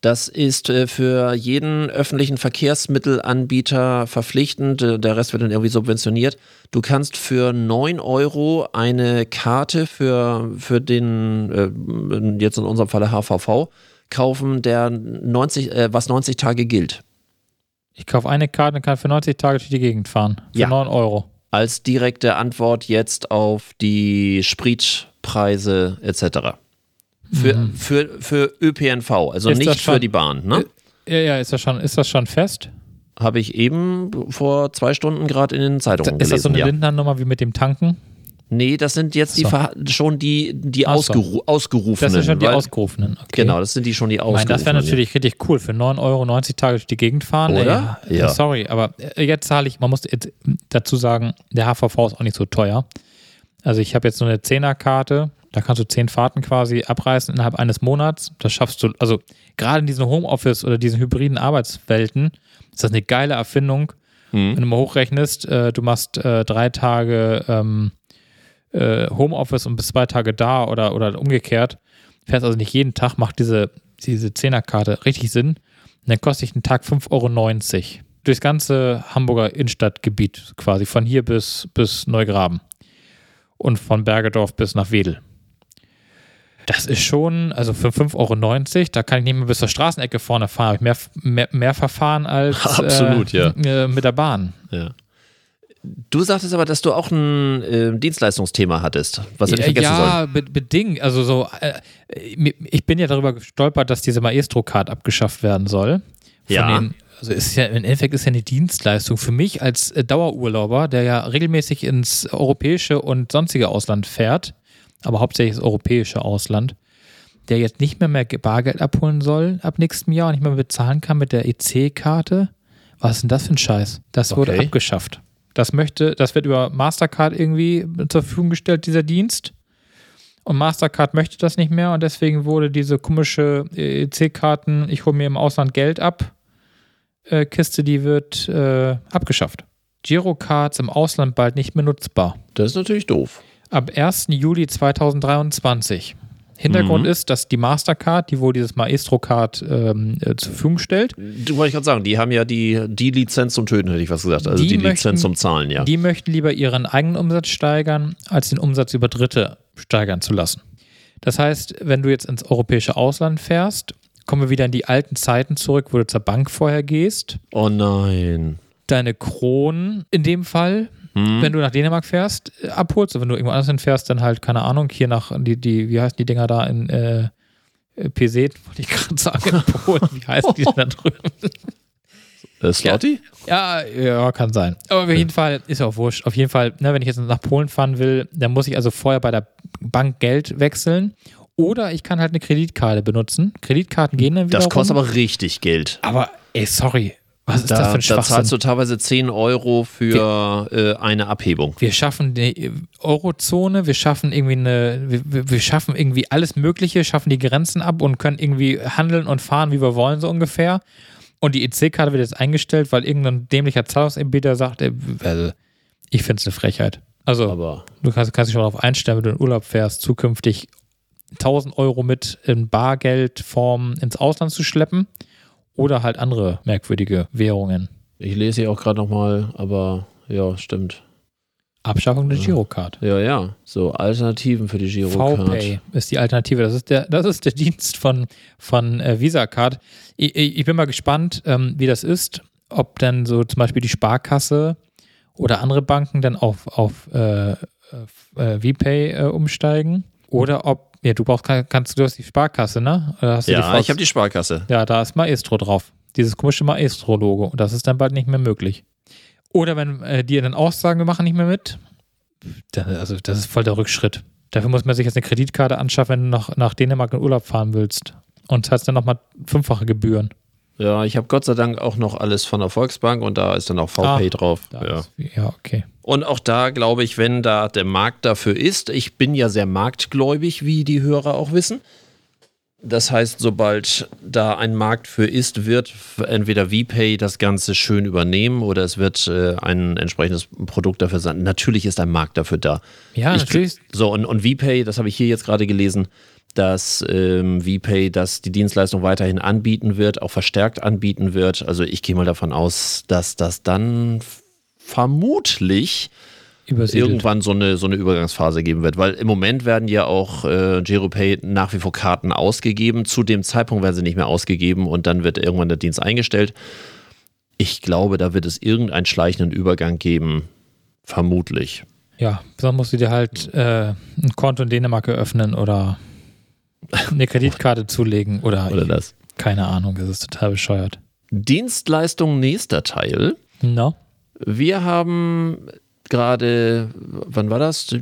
Das ist äh, für jeden öffentlichen Verkehrsmittelanbieter verpflichtend. Äh, Der Rest wird dann irgendwie subventioniert. Du kannst für 9 Euro eine Karte für, für den, äh, jetzt in unserem Falle HVV, kaufen, der 90, äh, was 90 Tage gilt. Ich kaufe eine Karte und kann für 90 Tage durch die Gegend fahren. Für Ja. 9 Euro. Als direkte Antwort jetzt auf die Spritpreise etc. Für, für, für ÖPNV, also Ist nicht für schon- die Bahn. Ne? Ja, ja, ist das schon, ist das schon fest? Habe ich eben vor zwei Stunden gerade in den Zeitungen ist das so gelesen. eine ja. Lindner-Nummer wie mit dem Tanken? Nee, das sind jetzt die So. Schon die, die Ach so. ausgeru ausgerufenen. Das sind schon die weil- ausgerufenen. Okay. Genau, das sind die schon die ausgerufenen. das wäre natürlich richtig cool. Für 9 Euro 90 Tage durch die Gegend fahren. Oder? Ey, Ja. Sorry, aber äh, jetzt zahle ich, man muss jetzt dazu sagen, der HVV ist auch nicht so teuer. Also ich habe jetzt so eine 10er-Karte, da kannst du 10 Fahrten quasi abreißen innerhalb eines Monats. Das schaffst du, also gerade in diesen Homeoffice oder diesen hybriden Arbeitswelten ist das eine geile Erfindung. Hm. Wenn du mal hochrechnest, äh, du machst äh, drei Tage ähm, äh, Homeoffice und bist zwei Tage da oder, oder umgekehrt, fährst also nicht jeden Tag, macht diese, diese Zehnerkarte richtig Sinn. Und dann kostet dich ein Tag 5,90 Euro. Durchs ganze Hamburger Innenstadtgebiet quasi, von hier bis, bis Neugraben. Und von Bergedorf bis nach Wedel. Das ist schon, also für 5,90 Euro, da kann ich nicht mehr bis zur Straßenecke vorne fahren. Hab ich mehr, mehr, mehr verfahren als *laughs* Absolut, äh, ja. mit der Bahn. Ja. Du sagtest aber, dass du auch ein äh, Dienstleistungsthema hattest, was wir nicht vergessen sollen. ja, be bedingt. Also so, äh, ich bin ja darüber gestolpert, dass diese Maestro-Card abgeschafft werden soll. Ja. Den, also ist ja im Endeffekt ist ja eine Dienstleistung für mich als äh, Dauerurlauber, der ja regelmäßig ins europäische und sonstige Ausland fährt, aber hauptsächlich das europäische Ausland, der jetzt nicht mehr mehr Bargeld abholen soll ab nächstem Jahr und nicht mehr bezahlen kann mit der EC-Karte. Was ist denn das für ein Scheiß? Das wurde Okay. abgeschafft. Das möchte, das wird über Mastercard irgendwie zur Verfügung gestellt, dieser Dienst. Und Mastercard möchte das nicht mehr und deswegen wurde diese komische EC-Karten, ich hole mir im Ausland Geld ab, äh, Kiste, die wird äh, abgeschafft. Girocards im Ausland bald nicht mehr nutzbar. Das ist natürlich doof. Ab 1. Juli 2023. Hintergrund Mhm. ist, dass die Mastercard, die wohl dieses Maestro-Card ähm, äh, zur Verfügung stellt, Du wollte ich gerade sagen, die haben ja die, die Lizenz zum Töten, hätte ich was gesagt. Also die, Die Lizenz möchten- zum Zahlen, ja. Die möchten lieber ihren eigenen Umsatz steigern, als den Umsatz über Dritte steigern zu lassen. Das heißt, wenn du jetzt ins europäische Ausland fährst, kommen wir wieder in die alten Zeiten zurück, wo du zur Bank vorher gehst. oh nein. Deine Kronen in dem Fall, Hm? wenn du nach Dänemark fährst, äh, abholst. Und wenn du irgendwo anders hinfährst, dann halt, keine Ahnung, hier nach, die, die wie heißen die Dinger da in äh, äh, Peset, *laughs* wollte ich gerade sagen, in Polen. Wie heißen die denn da drüben? *laughs* Äh, Slotty? Ja, ja, kann sein. Aber auf jeden Fall ist ja auch wurscht. Auf jeden Fall, ne, wenn ich jetzt nach Polen fahren will, dann muss ich also vorher bei der Bank Geld wechseln. Oder ich kann halt eine Kreditkarte benutzen. Kreditkarten gehen dann wieder. Das kostet aber richtig Geld. Aber, ey, sorry. Was ist da, das für ein da zahlst Schwachsinn? du teilweise 10 Euro für äh, eine Abhebung. Wir schaffen die Eurozone, wir schaffen irgendwie eine, wir, wir wir schaffen irgendwie alles Mögliche, schaffen die Grenzen ab und können irgendwie handeln und fahren, wie wir wollen, so ungefähr. Und die EC-Karte wird jetzt eingestellt, weil irgendein dämlicher Zahlungsanbieter sagt, äh, also, ich finde es eine Frechheit. Also, Aber du kannst, kannst dich schon darauf einstellen, wenn du in Urlaub fährst, zukünftig 1000 Euro mit in Bargeldform ins Ausland zu schleppen oder halt andere merkwürdige Währungen. ich lese hier auch gerade nochmal, aber ja, stimmt. Abschaffung der Girocard. Ja, ja. So Alternativen für die Girocard. VPay ist die Alternative. Das ist der, das ist der *laughs* Dienst von, von äh, Visa Card. Ich, ich bin mal gespannt, ähm, wie das ist. Ob dann so zum Beispiel die Sparkasse oder andere Banken dann auf, auf äh, äh, VPay äh, umsteigen. Oder ob, ja, du brauchst, kann- kannst du hast die Sparkasse, ne? Ja, ich habe die Sparkasse. ja, da ist Maestro drauf. Dieses komische Maestro-Logo. Und das ist dann bald nicht mehr möglich. Oder wenn äh, die dann auch sagen, wir machen nicht mehr mit. Dann, also, das ist voll der Rückschritt. Dafür muss man sich jetzt eine Kreditkarte anschaffen, wenn du nach, nach Dänemark in Urlaub fahren willst. Und zahlst dann nochmal fünffache Gebühren. Ja, ich habe Gott sei Dank auch noch alles von der Volksbank und da ist dann auch VPay Ah, drauf. Ja. ist, ja, okay. Und auch da glaube ich, wenn da der Markt dafür ist, ich bin ja sehr marktgläubig, wie die Hörer auch wissen. Das heißt, sobald da ein Markt für ist, wird entweder VPay das Ganze schön übernehmen oder es wird äh, ein entsprechendes Produkt dafür sein. Natürlich ist ein Markt dafür da. Ja, Ich- natürlich. So, und, und VPay, das habe ich hier jetzt gerade gelesen, dass ähm, VPay das die Dienstleistung weiterhin anbieten wird, auch verstärkt anbieten wird. Also ich gehe mal davon aus, dass das dann vermutlich Übersiedelt. irgendwann so eine, so eine Übergangsphase geben wird. Weil im Moment werden ja auch äh, GiroPay nach wie vor Karten ausgegeben. Zu dem Zeitpunkt werden sie nicht mehr ausgegeben und dann wird irgendwann der Dienst eingestellt. Ich glaube, da wird es irgendeinen schleichenden Übergang geben. Vermutlich. Ja, dann musst du dir halt äh, ein Konto in Dänemark eröffnen oder *laughs* eine Kreditkarte zulegen oder, Oder das. keine Ahnung, das ist total bescheuert. Dienstleistung nächster Teil. No? Wir haben gerade, wann war das?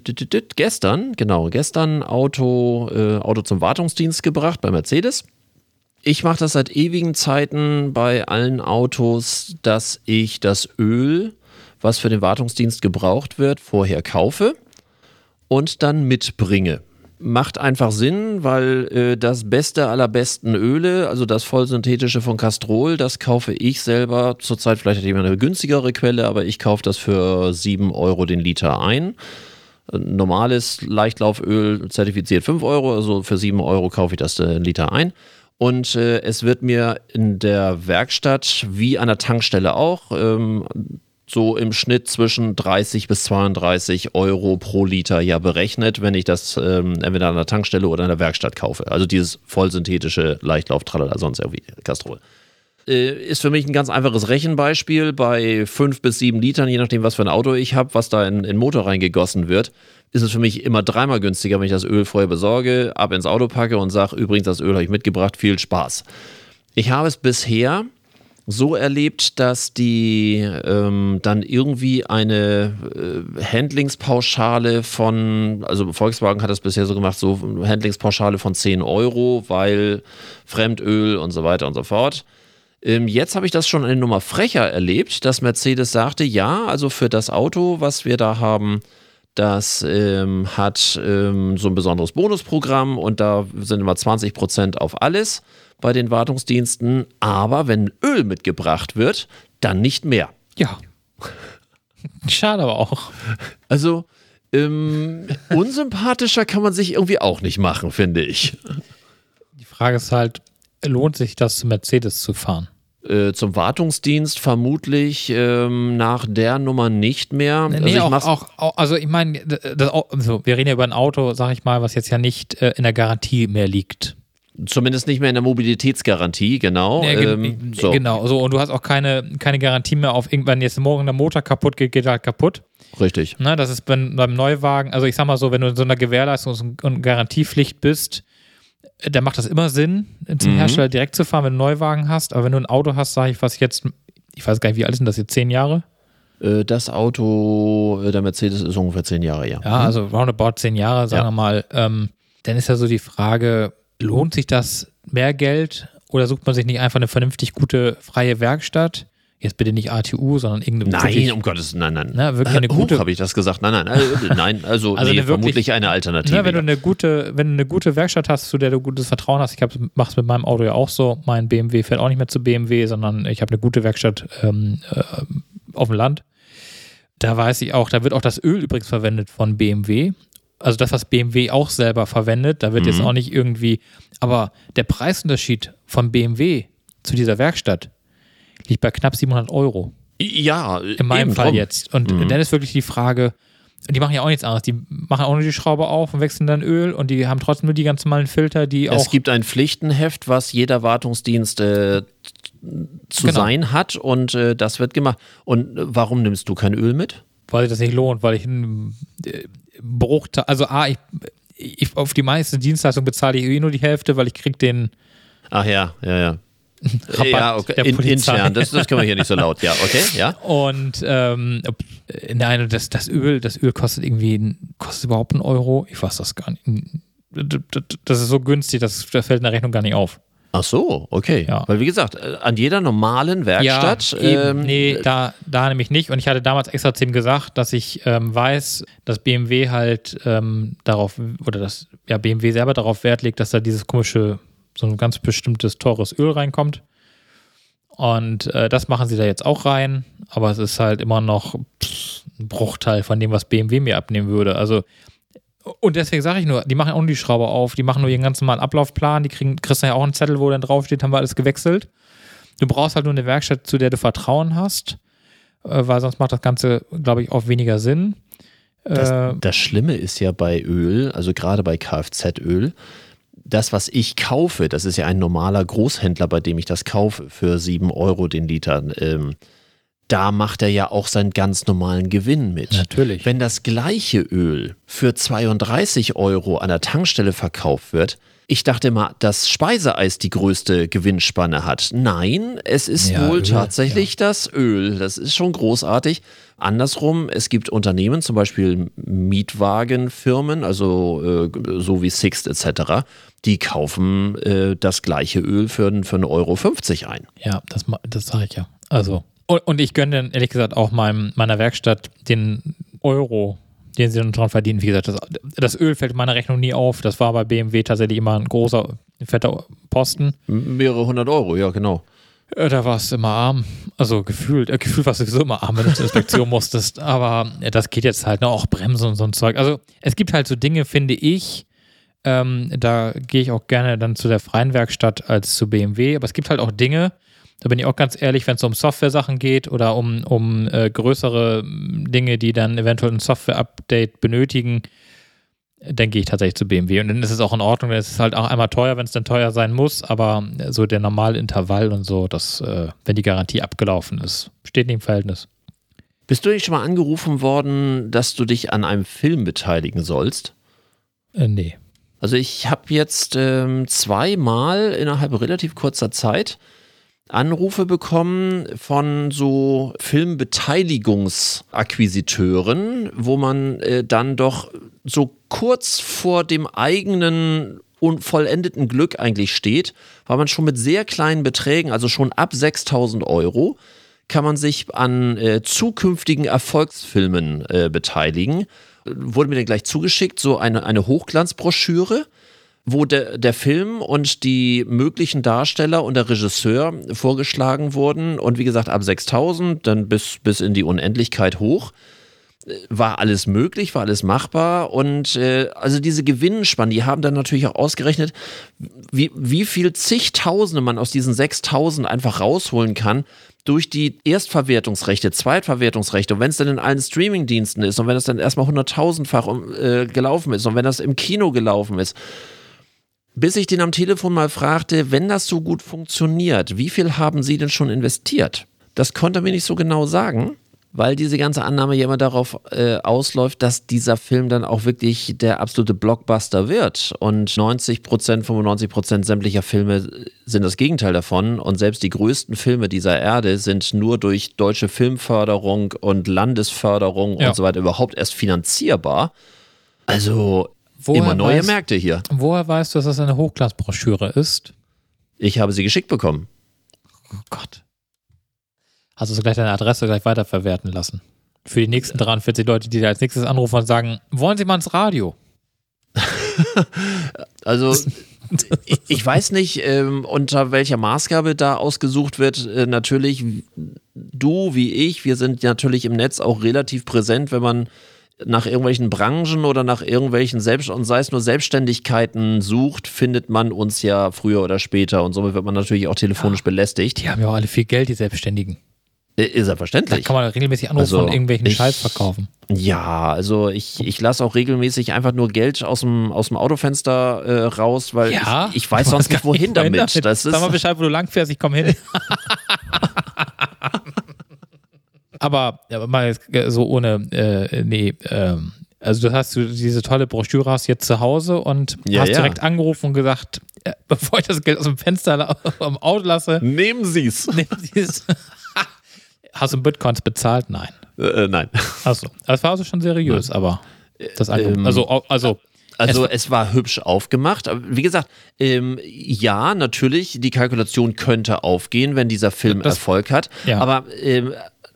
Gestern, genau, gestern Auto, äh, Auto zum Wartungsdienst gebracht bei Mercedes. Ich mache das seit ewigen Zeiten bei allen Autos, dass ich das Öl, was für den Wartungsdienst gebraucht wird, vorher kaufe und dann mitbringe macht einfach Sinn, weil äh, das beste aller besten Öle, also das vollsynthetische von Castrol, das kaufe ich selber. Zurzeit vielleicht hat jemand eine günstigere Quelle, aber ich kaufe das für 7 Euro den Liter ein. Normales Leichtlauföl zertifiziert 5 Euro, also für 7 Euro kaufe ich das den äh, Liter ein. Und äh, es wird mir in der Werkstatt wie an der Tankstelle auch ähm, so im Schnitt zwischen 30 bis 32 Euro pro Liter ja berechnet, wenn ich das ähm, entweder an der Tankstelle oder in der Werkstatt kaufe. Also dieses vollsynthetische Leichtlauf, Tralala, sonst irgendwie Castrol. Äh, ist für mich ein ganz einfaches Rechenbeispiel. Bei 5 bis 7 Litern, je nachdem, was für ein Auto ich habe, was da in den Motor reingegossen wird, ist es für mich immer dreimal günstiger, wenn ich das Öl vorher besorge, ab ins Auto packe und sage, übrigens, das Öl habe ich mitgebracht, viel Spaß. Ich habe es bisher so erlebt, dass die ähm, dann irgendwie eine äh, Handlingspauschale von, also Volkswagen hat das bisher so gemacht, so Handlingspauschale von 10 Euro, weil Fremdöl und so weiter und so fort. Ähm, jetzt habe ich das schon eine Nummer frecher erlebt, dass Mercedes sagte, ja, also für das Auto, was wir da haben, das ähm, hat ähm, so ein besonderes Bonusprogramm und da sind immer 20% auf alles bei den Wartungsdiensten. Aber wenn Öl mitgebracht wird, dann nicht mehr. Ja. *laughs* Schade aber auch. Also, ähm, *laughs* unsympathischer kann man sich irgendwie auch nicht machen, finde ich. Die Frage ist halt, lohnt sich das, zu Mercedes zu fahren? Äh, zum Wartungsdienst vermutlich ähm, nach der Nummer nicht mehr. Nee, also, auch, auch, auch, also ich meine, also wir reden ja über ein Auto, sag ich mal, was jetzt ja nicht äh, in der Garantie mehr liegt. Zumindest nicht mehr in der Mobilitätsgarantie, genau. Ja, ähm, so. Genau, so und du hast auch keine, keine Garantie mehr auf irgendwann jetzt morgen der Motor kaputt geht, geht er halt kaputt. Richtig. Na, das ist beim, beim Neuwagen, also ich sag mal so, wenn du in so einer Gewährleistungs- und Garantiepflicht bist, dann macht das immer Sinn, zum mhm. Hersteller direkt zu fahren, wenn du einen Neuwagen hast. Aber wenn du ein Auto hast, sage ich was jetzt, ich weiß gar nicht, wie alt sind das jetzt, zehn Jahre? Äh, das Auto äh, der Mercedes ist ungefähr zehn Jahre, ja. Ja, also roundabout zehn Jahre, sagen ja. wir mal. Ähm, dann ist ja so die Frage, lohnt sich das mehr Geld oder sucht man sich nicht einfach eine vernünftig gute freie Werkstatt? Jetzt bitte nicht ATU, sondern irgendeine. Nein, wirklich, um Gottes Willen, nein, nein. Na, wirklich eine gute. habe ich das gesagt? Nein, nein, also, *laughs* nein, also, also nee, eine vermutlich wirklich, eine Alternative. Na, wenn du eine gute, wenn du eine gute Werkstatt hast, zu der du gutes Vertrauen hast, ich mache es mit meinem Auto ja auch so. Mein BMW fährt auch nicht mehr zu BMW, sondern ich habe eine gute Werkstatt ähm, äh, auf dem Land. Da weiß ich auch, da wird auch das Öl übrigens verwendet von BMW. Also das, was BMW auch selber verwendet, da wird mhm. jetzt auch nicht irgendwie, aber der Preisunterschied von BMW zu dieser Werkstatt liegt bei knapp 700 Euro. Ja, in meinem Fall drum. jetzt. Und mhm. dann ist wirklich die Frage, die machen ja auch nichts anderes. Die machen auch nur die Schraube auf und wechseln dann Öl und die haben trotzdem nur die ganz normalen Filter, die auch. Es gibt ein Pflichtenheft, was jeder Wartungsdienst äh, zu genau. sein hat und äh, das wird gemacht. Und äh, warum nimmst du kein Öl mit? Weil sich das nicht lohnt, weil ich äh, Bruchteil, also A, ich, ich, auf die meiste Dienstleistung bezahle ich eh nur die Hälfte, weil ich krieg den. Ach ja, ja, ja. *laughs* Rabatt ja, okay. In, intern, das, das können wir hier nicht so laut, ja, okay, ja. Und ähm, nein, das, das Öl, das Öl kostet irgendwie, kostet überhaupt einen Euro? Ich weiß das gar nicht. Das ist so günstig, das, das fällt in der Rechnung gar nicht auf. Ach so, okay. Ja. Weil wie gesagt, äh, an jeder normalen Werkstatt. Ja, eben, ähm, nee, da, da nämlich nicht. Und ich hatte damals extra zu ihm gesagt, dass ich ähm, weiß, dass BMW halt ähm, darauf, oder dass ja, BMW selber darauf Wert legt, dass da dieses komische so ein ganz bestimmtes teures Öl reinkommt. Und äh, das machen sie da jetzt auch rein, aber es ist halt immer noch pff, ein Bruchteil von dem, was BMW mir abnehmen würde. Also, und deswegen sage ich nur, die machen auch nur die Schraube auf, die machen nur ihren ganz normalen Ablaufplan, die kriegen, kriegst dann ja auch einen Zettel, wo dann draufsteht, haben wir alles gewechselt. Du brauchst halt nur eine Werkstatt, zu der du Vertrauen hast, äh, weil sonst macht das Ganze, glaube ich, auch weniger Sinn. Das, äh, das Schlimme ist ja bei Öl, also gerade bei Kfz-Öl, das, was ich kaufe, das ist ja ein normaler Großhändler, bei dem ich das kaufe, für 7 Euro den Liter. Ähm, da macht er ja auch seinen ganz normalen Gewinn mit. Natürlich. Wenn das gleiche Öl für 32 Euro an der Tankstelle verkauft wird, ich dachte mal, dass Speiseeis die größte Gewinnspanne hat. Nein, es ist Ja, wohl Öl, tatsächlich das Öl. Das ist schon großartig. Andersrum, es gibt Unternehmen, zum Beispiel Mietwagenfirmen, also äh, so wie Sixt etc., die kaufen äh, das gleiche Öl für, für 1,50 Euro ein. Ja, das, das sage ich ja. Also, und, und ich gönne dann ehrlich gesagt auch meinem, meiner Werkstatt den Euro, den sie dann dran verdienen. Wie gesagt, das, das Öl fällt in meiner Rechnung nie auf. Das war bei BMW tatsächlich immer ein großer, fetter Posten. Mehrere hundert Euro, ja, genau. Äh, Da warst du immer arm. Also gefühlt, äh, gefühlt warst du sowieso immer arm, wenn du zur Inspektion *laughs* musstest. Aber äh, das geht jetzt halt, ne? auch Bremsen und so ein Zeug. Also es gibt halt so Dinge, finde ich, ähm, da gehe ich auch gerne dann zu der freien Werkstatt als zu BMW. Aber es gibt halt auch Dinge, da bin ich auch ganz ehrlich, wenn es um Software-Sachen geht oder um, um äh, größere m, Dinge, die dann eventuell ein Software-Update benötigen, dann gehe ich tatsächlich zu BMW. Und dann ist es auch in Ordnung. Dann ist es halt auch einmal teuer, wenn es dann teuer sein muss. Aber so der normale Intervall und so, das, äh, wenn die Garantie abgelaufen ist, steht nicht im Verhältnis. Bist du nicht schon mal angerufen worden, dass du dich an einem Film beteiligen sollst? Äh, nee. Also ich habe jetzt ähm, zweimal innerhalb relativ kurzer Zeit Anrufe bekommen von so Filmbeteiligungsakquisiteuren, wo man äh, dann doch so kurz vor dem eigenen unvollendeten Glück eigentlich steht, weil man schon mit sehr kleinen Beträgen, also schon ab 6000 Euro, kann man sich an äh, zukünftigen Erfolgsfilmen äh, beteiligen. Wurde mir dann gleich zugeschickt, so eine, eine Hochglanzbroschüre wo der, der Film und die möglichen Darsteller und der Regisseur vorgeschlagen wurden. Und wie gesagt, ab 6000, dann bis, bis in die Unendlichkeit hoch. Äh, War alles möglich, war alles machbar. Und äh, also diese Gewinnspannen, die haben dann natürlich auch ausgerechnet, wie, wie viel zigtausende man aus diesen 6000 einfach rausholen kann durch die Erstverwertungsrechte, Zweitverwertungsrechte und wenn es dann in allen Streamingdiensten ist und wenn das dann erstmal hunderttausendfach äh, gelaufen ist und wenn das im Kino gelaufen ist, bis ich den am Telefon mal fragte, wenn das so gut funktioniert, wie viel haben Sie denn schon investiert? Das konnte er mir nicht so genau sagen, weil diese ganze Annahme ja immer darauf äh, ausläuft, dass dieser Film dann auch wirklich der absolute Blockbuster wird. Und 90 Prozent, 95 Prozent sämtlicher Filme sind das Gegenteil davon. Und selbst die größten Filme dieser Erde sind nur durch deutsche Filmförderung und Landesförderung Ja. und so weiter überhaupt erst finanzierbar. Also Woher immer neue weiß- Märkte hier. Woher weißt du, dass das eine Hochglanzbroschüre ist? Ich habe sie geschickt bekommen. Oh Gott. Hast du so gleich deine Adresse gleich weiterverwerten lassen? Für die nächsten 43 Leute, die da als nächstes anrufen und sagen, wollen Sie mal ins Radio? *laughs* Also ich, *laughs* ich weiß nicht, ähm, unter welcher Maßgabe da ausgesucht wird. Äh, natürlich, du wie ich, wir sind natürlich im Netz auch relativ präsent, wenn man nach irgendwelchen Branchen oder nach irgendwelchen Selbst und sei es nur Selbstständigkeiten sucht, findet man uns ja früher oder später und somit wird man natürlich auch telefonisch belästigt. Die haben ja auch alle viel Geld, die Selbstständigen. Ist ja Da verständlich. kann man regelmäßig anrufen Also, und irgendwelchen ich- Scheiß verkaufen. Ja, also ich, ich lasse auch regelmäßig einfach nur Geld aus dem, aus dem Autofenster äh, raus, weil Ja, ich, ich weiß sonst nicht, wohin damit. Das ist, Sag mal Bescheid, wo du langfährst, ich komme hin. *laughs* mal äh, so ohne, äh, nee, ähm, also du hast du diese tolle Broschüre hast jetzt zu Hause und Ja, hast ja. direkt angerufen und gesagt, äh, *laughs* bevor ich das Geld aus dem Fenster *laughs* am Auto lasse, Nehmen Sie es. *laughs* nehmen Sie es. Hast du in Bitcoins bezahlt? Nein. Äh, nein. Achso. Das war also schon seriös, aber das Angebot. ähm, also, also Also Es es, war hübsch aufgemacht. Aber wie gesagt, ähm, ja, natürlich, die Kalkulation könnte aufgehen, wenn dieser Film Das- Erfolg hat. ja. Aber ähm,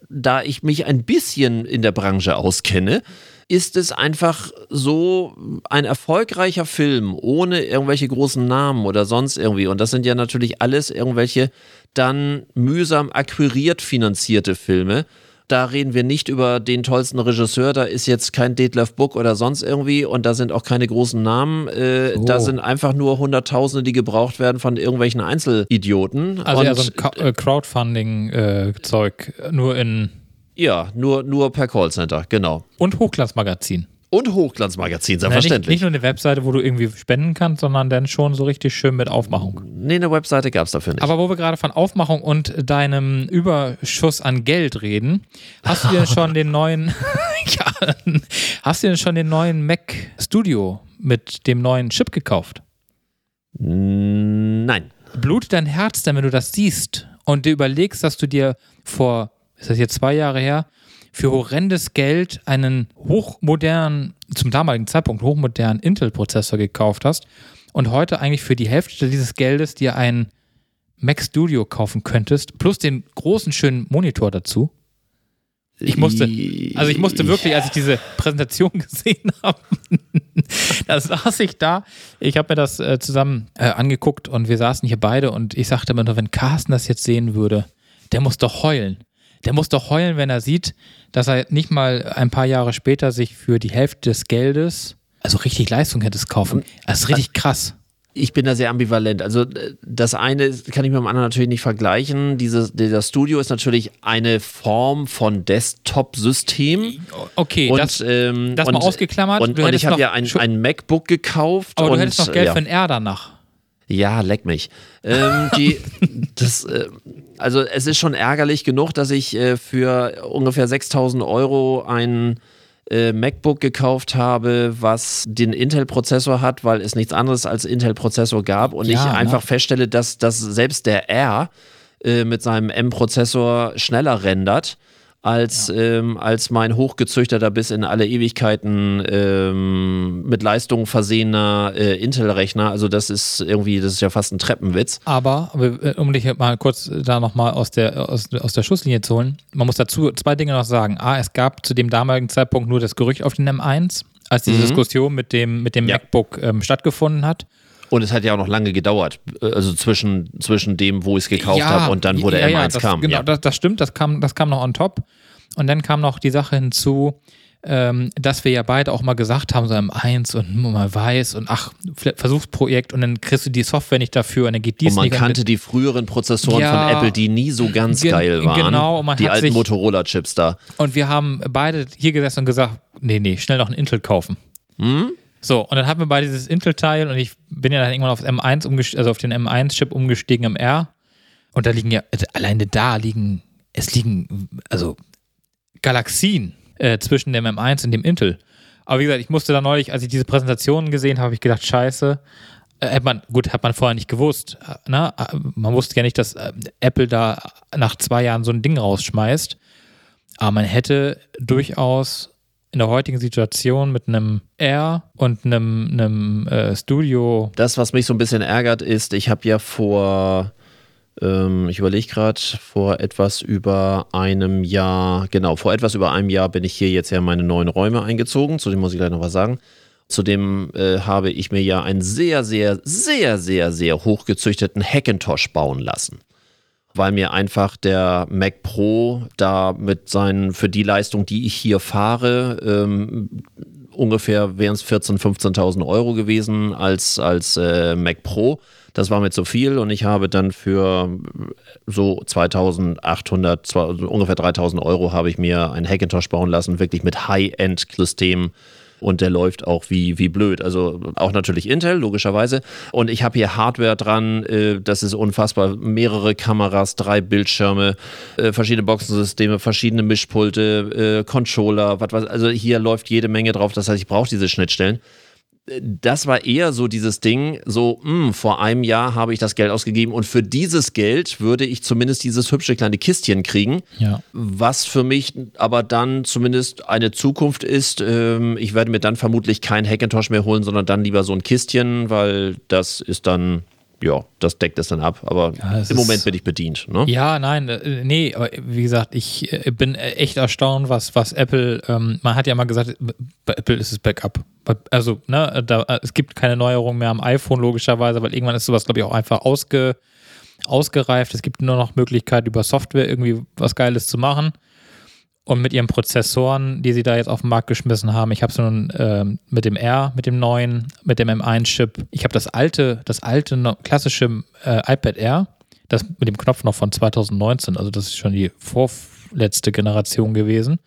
da ich mich ein bisschen in der Branche auskenne, ist es einfach so ein erfolgreicher Film ohne irgendwelche großen Namen oder sonst irgendwie. Und das sind ja natürlich alles irgendwelche dann mühsam akquiriert finanzierte Filme. Da reden wir nicht über den tollsten Regisseur, da ist jetzt kein Detlef Book oder sonst irgendwie und da sind auch keine großen Namen. Äh, So. Da sind einfach nur Hunderttausende, die gebraucht werden von irgendwelchen Einzelidioten. also und, eher so ein äh, Crowdfunding-Zeug, nur in ja, nur, nur per Callcenter, genau. und Hochglanzmagazin. Und Hochglanzmagazin, Na, nicht, selbstverständlich. nicht nur eine Webseite, wo du irgendwie spenden kannst, sondern dann schon so richtig schön mit Aufmachung. nee, eine Webseite gab es dafür nicht. Aber wo wir gerade von Aufmachung und deinem Überschuss an Geld reden, hast du dir *laughs* schon den neuen, *laughs* ja, hast du dir schon den neuen Mac Studio mit dem neuen Chip gekauft? Nein. Blutet dein Herz denn, wenn du das siehst und dir überlegst, dass du dir vor, ist das jetzt zwei Jahre her, für horrendes Geld einen hochmodernen, zum damaligen Zeitpunkt hochmodernen Intel-Prozessor gekauft hast und heute eigentlich für die Hälfte dieses Geldes dir einen Mac Studio kaufen könntest, plus den großen schönen Monitor dazu. Ich musste, also ich musste wirklich, als ich diese Präsentation *laughs* gesehen habe, *laughs* da saß ich da, ich habe mir das äh, zusammen äh, angeguckt und wir saßen hier beide und ich sagte immer nur, wenn Carsten das jetzt sehen würde, der muss doch heulen. Der muss doch heulen, wenn er sieht, dass er nicht mal ein paar Jahre später sich für die Hälfte des Geldes, also richtig Leistung hättest kaufen. Das ist richtig krass. ich bin da sehr ambivalent. Also äh, das eine kann ich mit dem anderen natürlich nicht vergleichen. Dieses, dieser Studio ist natürlich eine Form von Desktop-System. Okay, Und, das, ähm, das und, mal ausgeklammert. Und, Du und ich habe ja ein, ein MacBook gekauft. aber und, du hättest noch Geld ja. für ein R danach. Ja, leck mich. Ähm, die, *laughs* das, äh, also es ist schon ärgerlich genug, dass ich äh, für ungefähr 6000 Euro ein äh, MacBook gekauft habe, was den Intel-Prozessor hat, weil es nichts anderes als Intel-Prozessor gab und Ja, ich ne? einfach feststelle, dass, dass selbst der R äh, mit seinem M-Prozessor schneller rendert. Als, ähm, als mein hochgezüchteter bis in alle Ewigkeiten ähm, mit Leistung versehener äh, Intel-Rechner. Also das ist irgendwie, das ist ja fast ein Treppenwitz. Aber, äh, um dich mal kurz da nochmal aus der, aus, aus der Schusslinie zu holen, man muss dazu zwei Dinge noch sagen. A, es gab zu dem damaligen Zeitpunkt nur das Gerücht auf den M1, als die Diskussion mit dem, mit dem Ja. MacBook ähm, stattgefunden hat. Und es hat ja auch noch lange gedauert, äh, also zwischen, zwischen dem, wo ich es gekauft Ja, habe und dann, wo der ja, M1 ja, das, kam. Genau, ja. das, das stimmt, das kam, das kam noch on top. Und dann kam noch die Sache hinzu, ähm, dass wir ja beide auch mal gesagt haben, so M1 und mal weiß und ach, Versuchsprojekt und dann kriegst du die Software nicht dafür und dann geht dies und man nicht. und kannte die früheren Prozessoren Ja, von Apple, die nie so ganz gen- geil waren. genau, und man die hat alten Motorola-Chips da. Und wir haben beide hier gesessen und gesagt, nee, nee, schnell noch ein Intel kaufen. Hm? So, und dann hatten wir beide dieses Intel-Teil und ich bin ja dann irgendwann auf M1 umgestiegen, also auf den M1-Chip umgestiegen im R. Und da liegen ja, also alleine da liegen, es liegen, also Galaxien äh, zwischen dem M1 und dem Intel. Aber wie gesagt, ich musste da neulich, als ich diese Präsentationen gesehen habe, habe ich gedacht, scheiße. Äh, hat man, gut, hat man vorher nicht gewusst. Äh, Ne? Äh, Man wusste ja nicht, dass äh, Apple da nach zwei Jahren so ein Ding rausschmeißt. Aber man hätte durchaus in der heutigen Situation mit einem R und einem, einem äh, Studio. Das, was mich so ein bisschen ärgert, ist, ich habe ja vor, ähm, ich überlege gerade, vor etwas über einem Jahr, genau, vor etwas über einem Jahr bin ich hier jetzt ja in meine neuen Räume eingezogen, zu dem muss ich gleich noch was sagen. Zudem äh, habe ich mir ja einen sehr, sehr, sehr, sehr, sehr hochgezüchteten Hackintosh bauen lassen. Weil mir einfach der Mac Pro da mit seinen, für die Leistung, die ich hier fahre, ähm, ungefähr wären es 14.000, 15.000 Euro gewesen als, als äh, Mac Pro. Das war mir zu viel und ich habe dann für so 2.800, zwei- also ungefähr 3.000 Euro habe ich mir einen Hackintosh bauen lassen, wirklich mit High-End-System und der läuft auch wie, wie blöd. Also auch natürlich Intel, logischerweise. Und ich habe hier Hardware dran, äh, das ist unfassbar. Mehrere Kameras, drei Bildschirme, äh, verschiedene Boxensysteme, verschiedene Mischpulte, äh, Controller, was weiß Also hier läuft jede Menge drauf. Das heißt, ich brauche diese Schnittstellen das war eher so dieses Ding, so, mh, vor einem Jahr habe ich das Geld ausgegeben und für dieses Geld würde ich zumindest dieses hübsche kleine Kistchen kriegen, Ja. was für mich aber dann zumindest eine Zukunft ist. Ähm, ich werde mir dann vermutlich kein Hackintosh mehr holen, sondern dann lieber so ein Kistchen, weil das ist dann, ja, das deckt es dann ab. Aber Ja, im Moment bin ich bedient. Ne? Ja, nein, äh, nee, aber wie gesagt, ich äh, bin äh, echt erstaunt, was, was Apple, ähm, man hat ja mal gesagt, bei Apple ist es Backup. Also, ne, da, es gibt keine Neuerung mehr am iPhone, logischerweise, weil irgendwann ist sowas, glaube ich, auch einfach ausge, ausgereift. Es gibt nur noch Möglichkeit, über Software irgendwie was Geiles zu machen. Und mit ihren Prozessoren, die sie da jetzt auf den Markt geschmissen haben, ich habe es nun ähm, mit dem R, mit dem neuen, mit dem M1-Chip. Ich habe das alte, das alte klassische äh, iPad Air, das mit dem Knopf noch von 2019, also das ist schon die vorletzte Generation gewesen.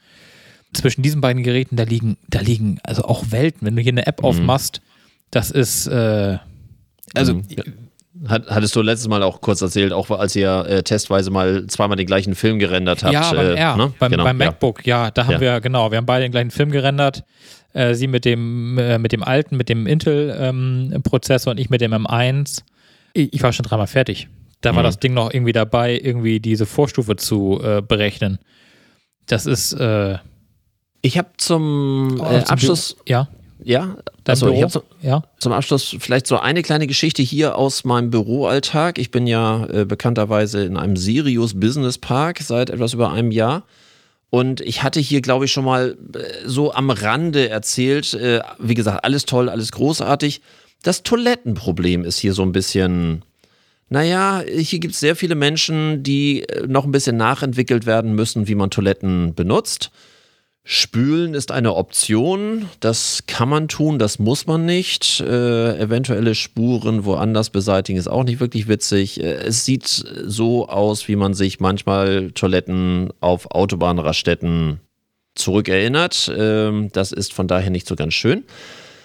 zwischen diesen beiden Geräten, da liegen, da liegen also auch Welten. Wenn du hier eine App aufmachst, das ist, äh, also Mhm. Hat, hattest du letztes Mal auch kurz erzählt, auch als ihr äh, testweise mal zweimal den gleichen Film gerendert habt. Ja, beim äh, R, ne? beim, Genau, beim ja. MacBook, ja. da haben Ja. wir, genau, wir haben beide den gleichen Film gerendert. Äh, sie mit dem, äh, mit dem alten, mit dem Intel-Prozessor und ich mit dem M1. Ich, ich war schon dreimal fertig. Da war Mhm. das Ding noch irgendwie dabei, irgendwie diese Vorstufe zu äh, berechnen. Das ist äh, Ich habe zum äh, dem Abschluss, ja, ja, dein also ich Büro, habe zum, ja. zum Abschluss vielleicht so eine kleine Geschichte hier aus meinem Büroalltag. Ich bin ja äh, bekannterweise in einem Sirius Business Park seit etwas über einem Jahr. Und ich hatte hier, glaube ich, schon mal äh, so am Rande erzählt, äh, wie gesagt, alles toll, alles großartig. Das Toilettenproblem ist hier so ein bisschen, naja, hier gibt es sehr viele Menschen, die äh, noch ein bisschen nachentwickelt werden müssen, wie man Toiletten benutzt. Spülen ist eine Option, das kann man tun, das muss man nicht. Äh, eventuelle Spuren woanders beseitigen ist auch nicht wirklich witzig. Äh, es sieht so aus, wie man sich manchmal Toiletten auf Autobahnraststätten zurückerinnert. Ähm, das ist von daher nicht so ganz schön.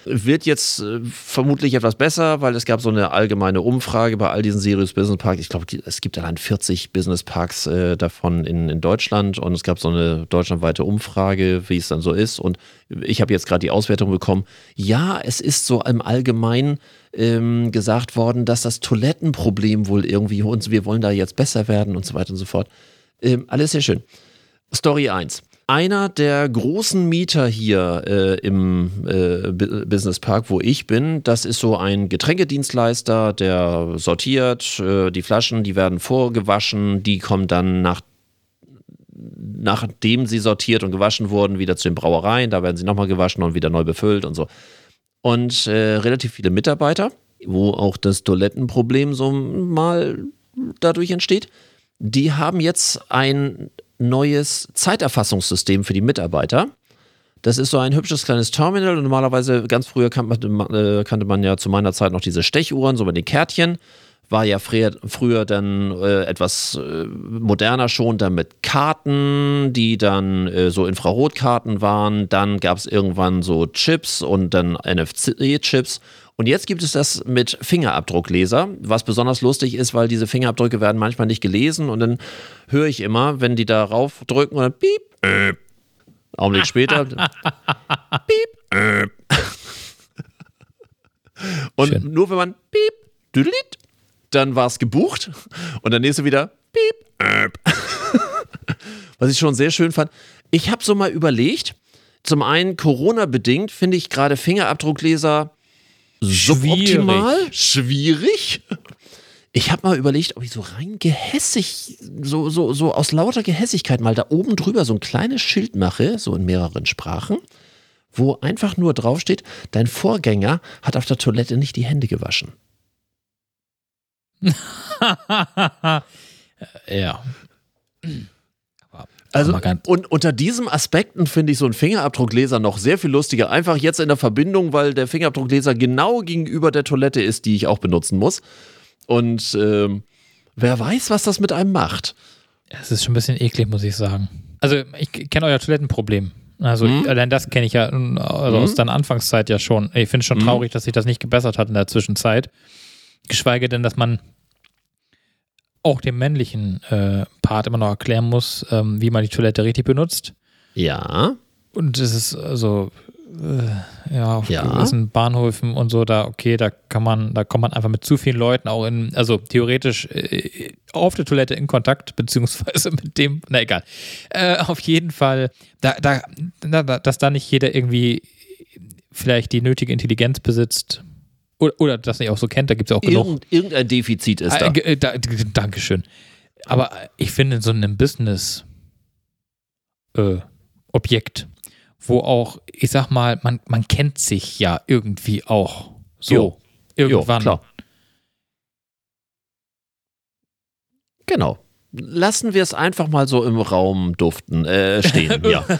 Wird jetzt äh, vermutlich etwas besser, weil es gab so eine allgemeine Umfrage bei all diesen Sirius Business Parks. Ich glaube, es gibt allein 40 Business Parks äh, davon in, in Deutschland und es gab so eine deutschlandweite Umfrage, wie es dann so ist. Und ich habe jetzt gerade die Auswertung bekommen. Ja, es ist so im Allgemeinen ähm, gesagt worden, dass das Toilettenproblem wohl irgendwie uns, wir wollen da jetzt besser werden und so weiter und so fort. Ähm, alles sehr schön. Story 1. Einer der großen Mieter hier äh, im äh, Bu- Business Park, wo ich bin, das ist so ein Getränkedienstleister, der sortiert äh, die Flaschen, die werden vorgewaschen, die kommen dann nach nachdem sie sortiert und gewaschen wurden, wieder zu den Brauereien, da werden sie nochmal gewaschen und wieder neu befüllt und so. Und äh, relativ viele Mitarbeiter, wo auch das Toilettenproblem so mal dadurch entsteht, die haben jetzt ein neues Zeiterfassungssystem für die Mitarbeiter. Das ist so ein hübsches kleines Terminal und normalerweise ganz früher kannte man, äh, kannte man ja zu meiner Zeit noch diese Stechuhren, so mit den Kärtchen. War ja früher, früher dann äh, etwas äh, moderner schon, dann mit Karten, die dann äh, so Infrarotkarten waren. Dann gab es irgendwann so Chips und dann NFC-Chips. Und jetzt gibt es das mit Fingerabdruckleser, was besonders lustig ist, weil diese Fingerabdrücke werden manchmal nicht gelesen und dann höre ich immer, wenn die da raufdrücken und dann piep, äh, Augenblick später, *laughs* piep, äh. *laughs* Und Schön. nur wenn man piep, düdelit, dann war es gebucht und der nächste wieder piep, äh. *laughs* Was ich schon sehr schön fand. Ich habe so mal überlegt, zum einen Corona-bedingt finde ich gerade Fingerabdruckleser suboptimal, schwierig. Ich habe mal überlegt, ob ich so rein gehässig, so, so, so aus lauter Gehässigkeit mal da oben drüber so ein kleines Schild mache, so in mehreren Sprachen, wo einfach nur draufsteht, dein Vorgänger hat auf der Toilette nicht die Hände gewaschen. *laughs* ja. *clears throat* *clears throat* Also, und unter diesen Aspekten finde ich so einen Fingerabdruckleser noch sehr viel lustiger. Einfach jetzt in der Verbindung, weil der Fingerabdruckleser genau gegenüber der Toilette ist, die ich auch benutzen muss. Und ähm, wer weiß, was das mit einem macht. Es ist schon ein bisschen eklig, muss ich sagen. Also, ich kenne euer Toilettenproblem. Also, Mhm. allein das kenne ich ja also aus deiner Anfangszeit ja schon. Ich finde es schon Mhm. traurig, dass sich das nicht gebessert hat in der Zwischenzeit. Geschweige denn, dass man auch dem männlichen äh, Part immer noch erklären muss, ähm, wie man die Toilette richtig benutzt. Ja. Und es ist also, äh, ja, auf Ja. gewissen Bahnhöfen und so, da, okay, da kann man, da kommt man einfach mit zu vielen Leuten auch in, also theoretisch äh, auf der Toilette in Kontakt, *laughs* beziehungsweise mit dem, na egal. Äh, auf jeden Fall, da, da, da, da, dass da nicht jeder irgendwie vielleicht die nötige Intelligenz besitzt oder, oder das nicht auch so kennt, da gibt es auch genug. Irgend, irgendein Defizit ist da. Äh, äh, da, Dankeschön. Aber ich finde, in so einem Business äh, Objekt, wo auch, ich sag mal, man, man kennt sich ja irgendwie auch so Jo. irgendwann. Jo, klar. Genau. Lassen wir es einfach mal so im Raum duften, äh, stehen. ja. *laughs*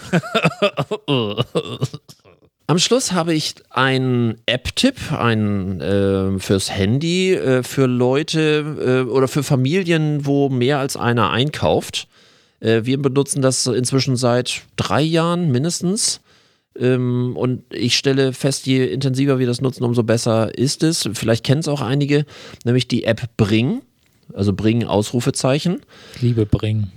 *laughs* Am Schluss habe ich einen App-Tipp, äh, fürs Handy, äh, für Leute äh, oder für Familien, wo mehr als einer einkauft. Äh, wir benutzen das inzwischen seit drei Jahren mindestens. Ähm, und ich stelle fest, je intensiver wir das nutzen, umso besser ist es. Vielleicht kennen es auch einige, nämlich die App Bring. Also Bring Ausrufezeichen. Liebe Bring.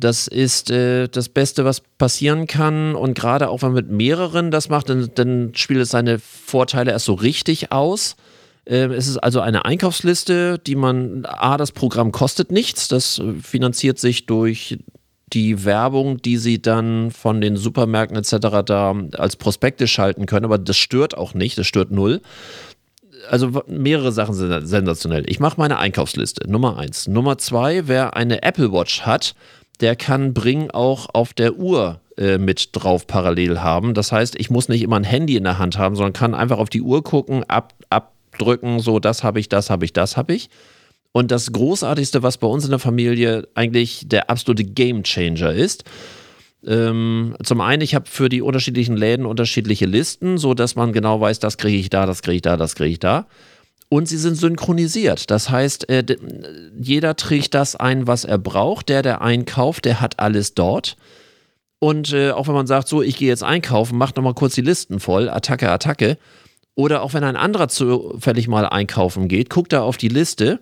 Das ist äh, das Beste, was passieren kann. Und gerade auch wenn man mit mehreren das macht, dann, dann spielt es seine Vorteile erst so richtig aus. Äh, es ist also eine Einkaufsliste, die man, A, das Programm kostet nichts. Das finanziert sich durch die Werbung, die sie dann von den Supermärkten etc. da als Prospekte schalten können, aber das stört auch nicht, das stört null. Also mehrere Sachen sind sensationell. Ich mache meine Einkaufsliste, Nummer eins. Nummer zwei, wer eine Apple Watch hat, der kann Bring auch auf der Uhr äh, mit drauf parallel haben. Das heißt, ich muss nicht immer ein Handy in der Hand haben, sondern kann einfach auf die Uhr gucken, ab, abdrücken, so das habe ich, das habe ich, das habe ich. Und das Großartigste, was bei uns in der Familie eigentlich der absolute Game Changer ist, ähm, zum einen, ich habe für die unterschiedlichen Läden unterschiedliche Listen, sodass man genau weiß, das kriege ich da, das kriege ich da, das kriege ich da. Und sie sind synchronisiert. Das heißt, äh, jeder trägt das ein, was er braucht. Der, der einkauft, der hat alles dort. Und äh, auch wenn man sagt, so, ich gehe jetzt einkaufen, macht nochmal kurz die Listen voll, Attacke, Attacke. Oder auch wenn ein anderer zufällig mal einkaufen geht, guckt er auf die Liste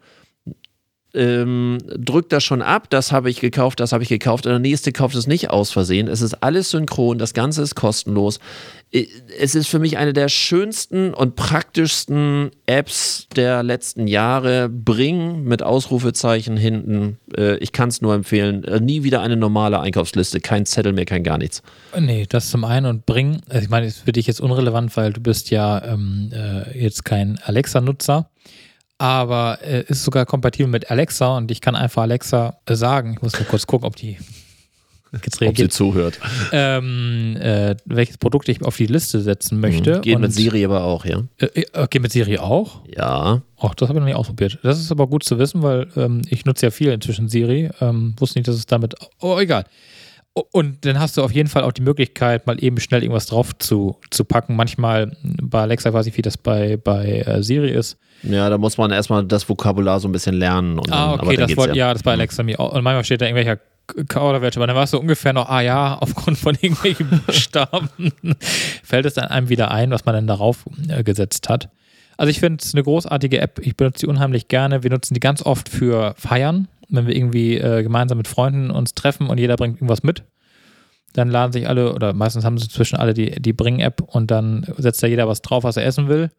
ähm, drückt das schon ab, das habe ich gekauft, das habe ich gekauft und der nächste kauft es nicht aus Versehen. Es ist alles synchron, das Ganze ist kostenlos. Es ist für mich eine der schönsten und praktischsten Apps der letzten Jahre. Bring mit Ausrufezeichen hinten. Äh, ich kann es nur empfehlen. Äh, nie wieder eine normale Einkaufsliste, kein Zettel mehr, kein gar nichts. Nee, das zum einen und Bring, also ich meine, ist für dich jetzt unrelevant, weil du bist ja ähm, äh, jetzt kein Alexa-Nutzer aber äh, ist sogar kompatibel mit Alexa und ich kann einfach Alexa äh, sagen, ich muss mal kurz gucken, ob die jetzt reagiert. Ob sie zuhört. Ähm, äh, welches Produkt ich auf die Liste setzen möchte. Mhm. Geht und, mit Siri aber auch, ja. Äh, äh, geht mit Siri auch? Ja. Ach, das habe ich noch nicht ausprobiert. Das ist aber gut zu wissen, weil ähm, ich nutze ja viel inzwischen Siri. Ähm, wusste nicht, dass es damit. Oh, egal. Und dann hast du auf jeden Fall auch die Möglichkeit, mal eben schnell irgendwas drauf zu, zu packen. Manchmal bei Alexa weiß ich, wie das bei, bei äh, Siri ist. Ja, da muss man erstmal das Vokabular so ein bisschen lernen. Und ah, okay, das wollte, ja. ja, das bei mhm. Alexa mir auch. Und manchmal steht da irgendwelcher Kauderwelsch, aber dann warst du ungefähr noch, ah ja, *laughs* aufgrund von irgendwelchen Buchstaben *laughs* fällt es dann einem wieder ein, was man dann darauf äh, gesetzt hat. Also ich finde es eine großartige App. Ich benutze die unheimlich gerne. Wir nutzen die ganz oft für Feiern, wenn wir irgendwie äh, gemeinsam mit Freunden uns treffen und jeder bringt irgendwas mit. Dann laden sich alle, oder meistens haben sie zwischen alle die, die Bring-App und dann setzt da jeder was drauf, was er essen will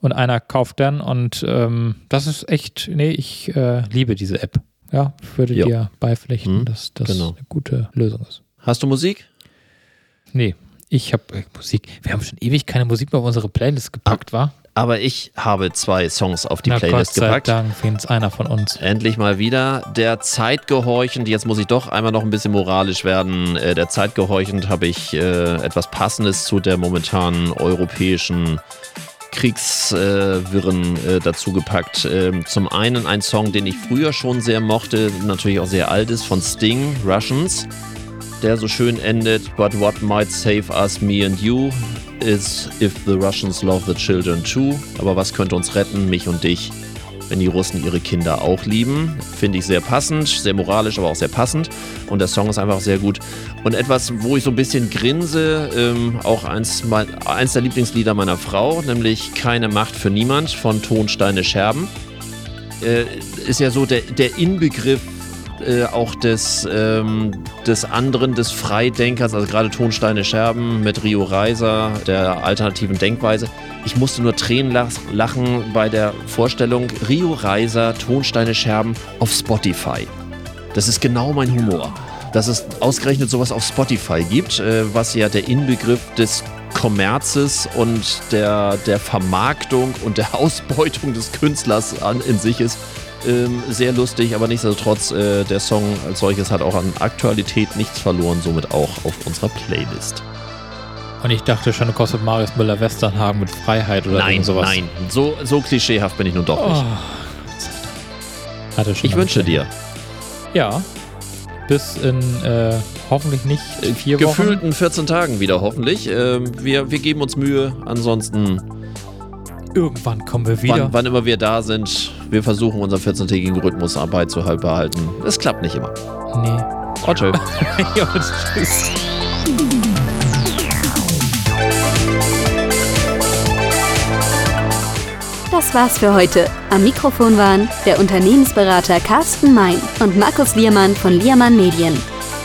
und einer kauft dann und ähm, das ist echt, nee, ich äh, liebe diese App. Ja, würde jo. dir beipflichten, mhm, dass das genau. eine gute Lösung ist. Hast du Musik? Nee, ich habe äh, Musik. Wir haben schon ewig keine Musik mehr auf unsere Playlist gepackt, war? Aber ich habe zwei Songs auf die Na, Playlist Gott sei gepackt. Dank findet einer von uns. Endlich mal wieder. Der Zeit gehorchend, jetzt muss ich doch einmal noch ein bisschen moralisch werden. Äh, der Zeit gehorchend habe ich äh, etwas Passendes zu der momentanen europäischen Kriegswirren äh, dazu gepackt. Ähm, zum einen ein Song, den ich früher schon sehr mochte, natürlich auch sehr alt ist, von Sting, Russians, der so schön endet. But what might save us, me and you, is if the Russians love the children too. Aber was könnte uns retten, mich und dich? wenn die Russen ihre Kinder auch lieben. Finde ich sehr passend, sehr moralisch, aber auch sehr passend. Und der Song ist einfach sehr gut. Und etwas, wo ich so ein bisschen grinse, ähm, auch eins, eins der Lieblingslieder meiner Frau, nämlich Keine Macht für Niemand von Tonsteine Scherben. Äh, ist ja so der, der Inbegriff äh, auch des, ähm, des anderen, des Freidenkers, also gerade Tonsteine Scherben mit Rio Reiser, der alternativen Denkweise. Ich musste nur Tränen lachen bei der Vorstellung Rio Reiser, Tonsteine Scherben auf Spotify. Das ist genau mein Humor. Dass es ausgerechnet sowas auf Spotify gibt, äh, was ja der Inbegriff des Kommerzes und der, der Vermarktung und der *laughs* Ausbeutung des Künstlers an, in sich ist. Ähm, sehr lustig, aber nichtsdestotrotz, äh, der Song als solches hat auch an Aktualität nichts verloren, somit auch auf unserer Playlist. Und ich dachte schon, du kostet Marius Müller-Westernhagen mit Freiheit oder nein, sowas. Nein, so, so klischeehaft bin ich nun doch oh. nicht. Hatte schon ich wünsche dir. Ja. Bis in äh, hoffentlich nicht vier Gefühlten Wochen. Gefühlten 14 Tagen wieder, hoffentlich. Ähm, wir, wir geben uns Mühe. Ansonsten Irgendwann kommen wir wieder. Wann, wann immer wir da sind, wir versuchen unseren 14-tägigen Rhythmus Arbeit zu behalten. Es klappt nicht immer. Nee. Oh, tschö. *laughs* ja, tschüss. Das war's für heute. Am Mikrofon waren der Unternehmensberater Carsten Mein und Markus Liermann von Liermann Medien.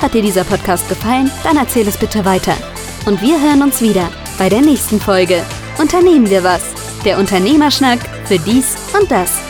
Hat dir dieser Podcast gefallen? Dann erzähl es bitte weiter. Und wir hören uns wieder bei der nächsten Folge. Unternehmen wir was? Der Unternehmerschnack für dies und das.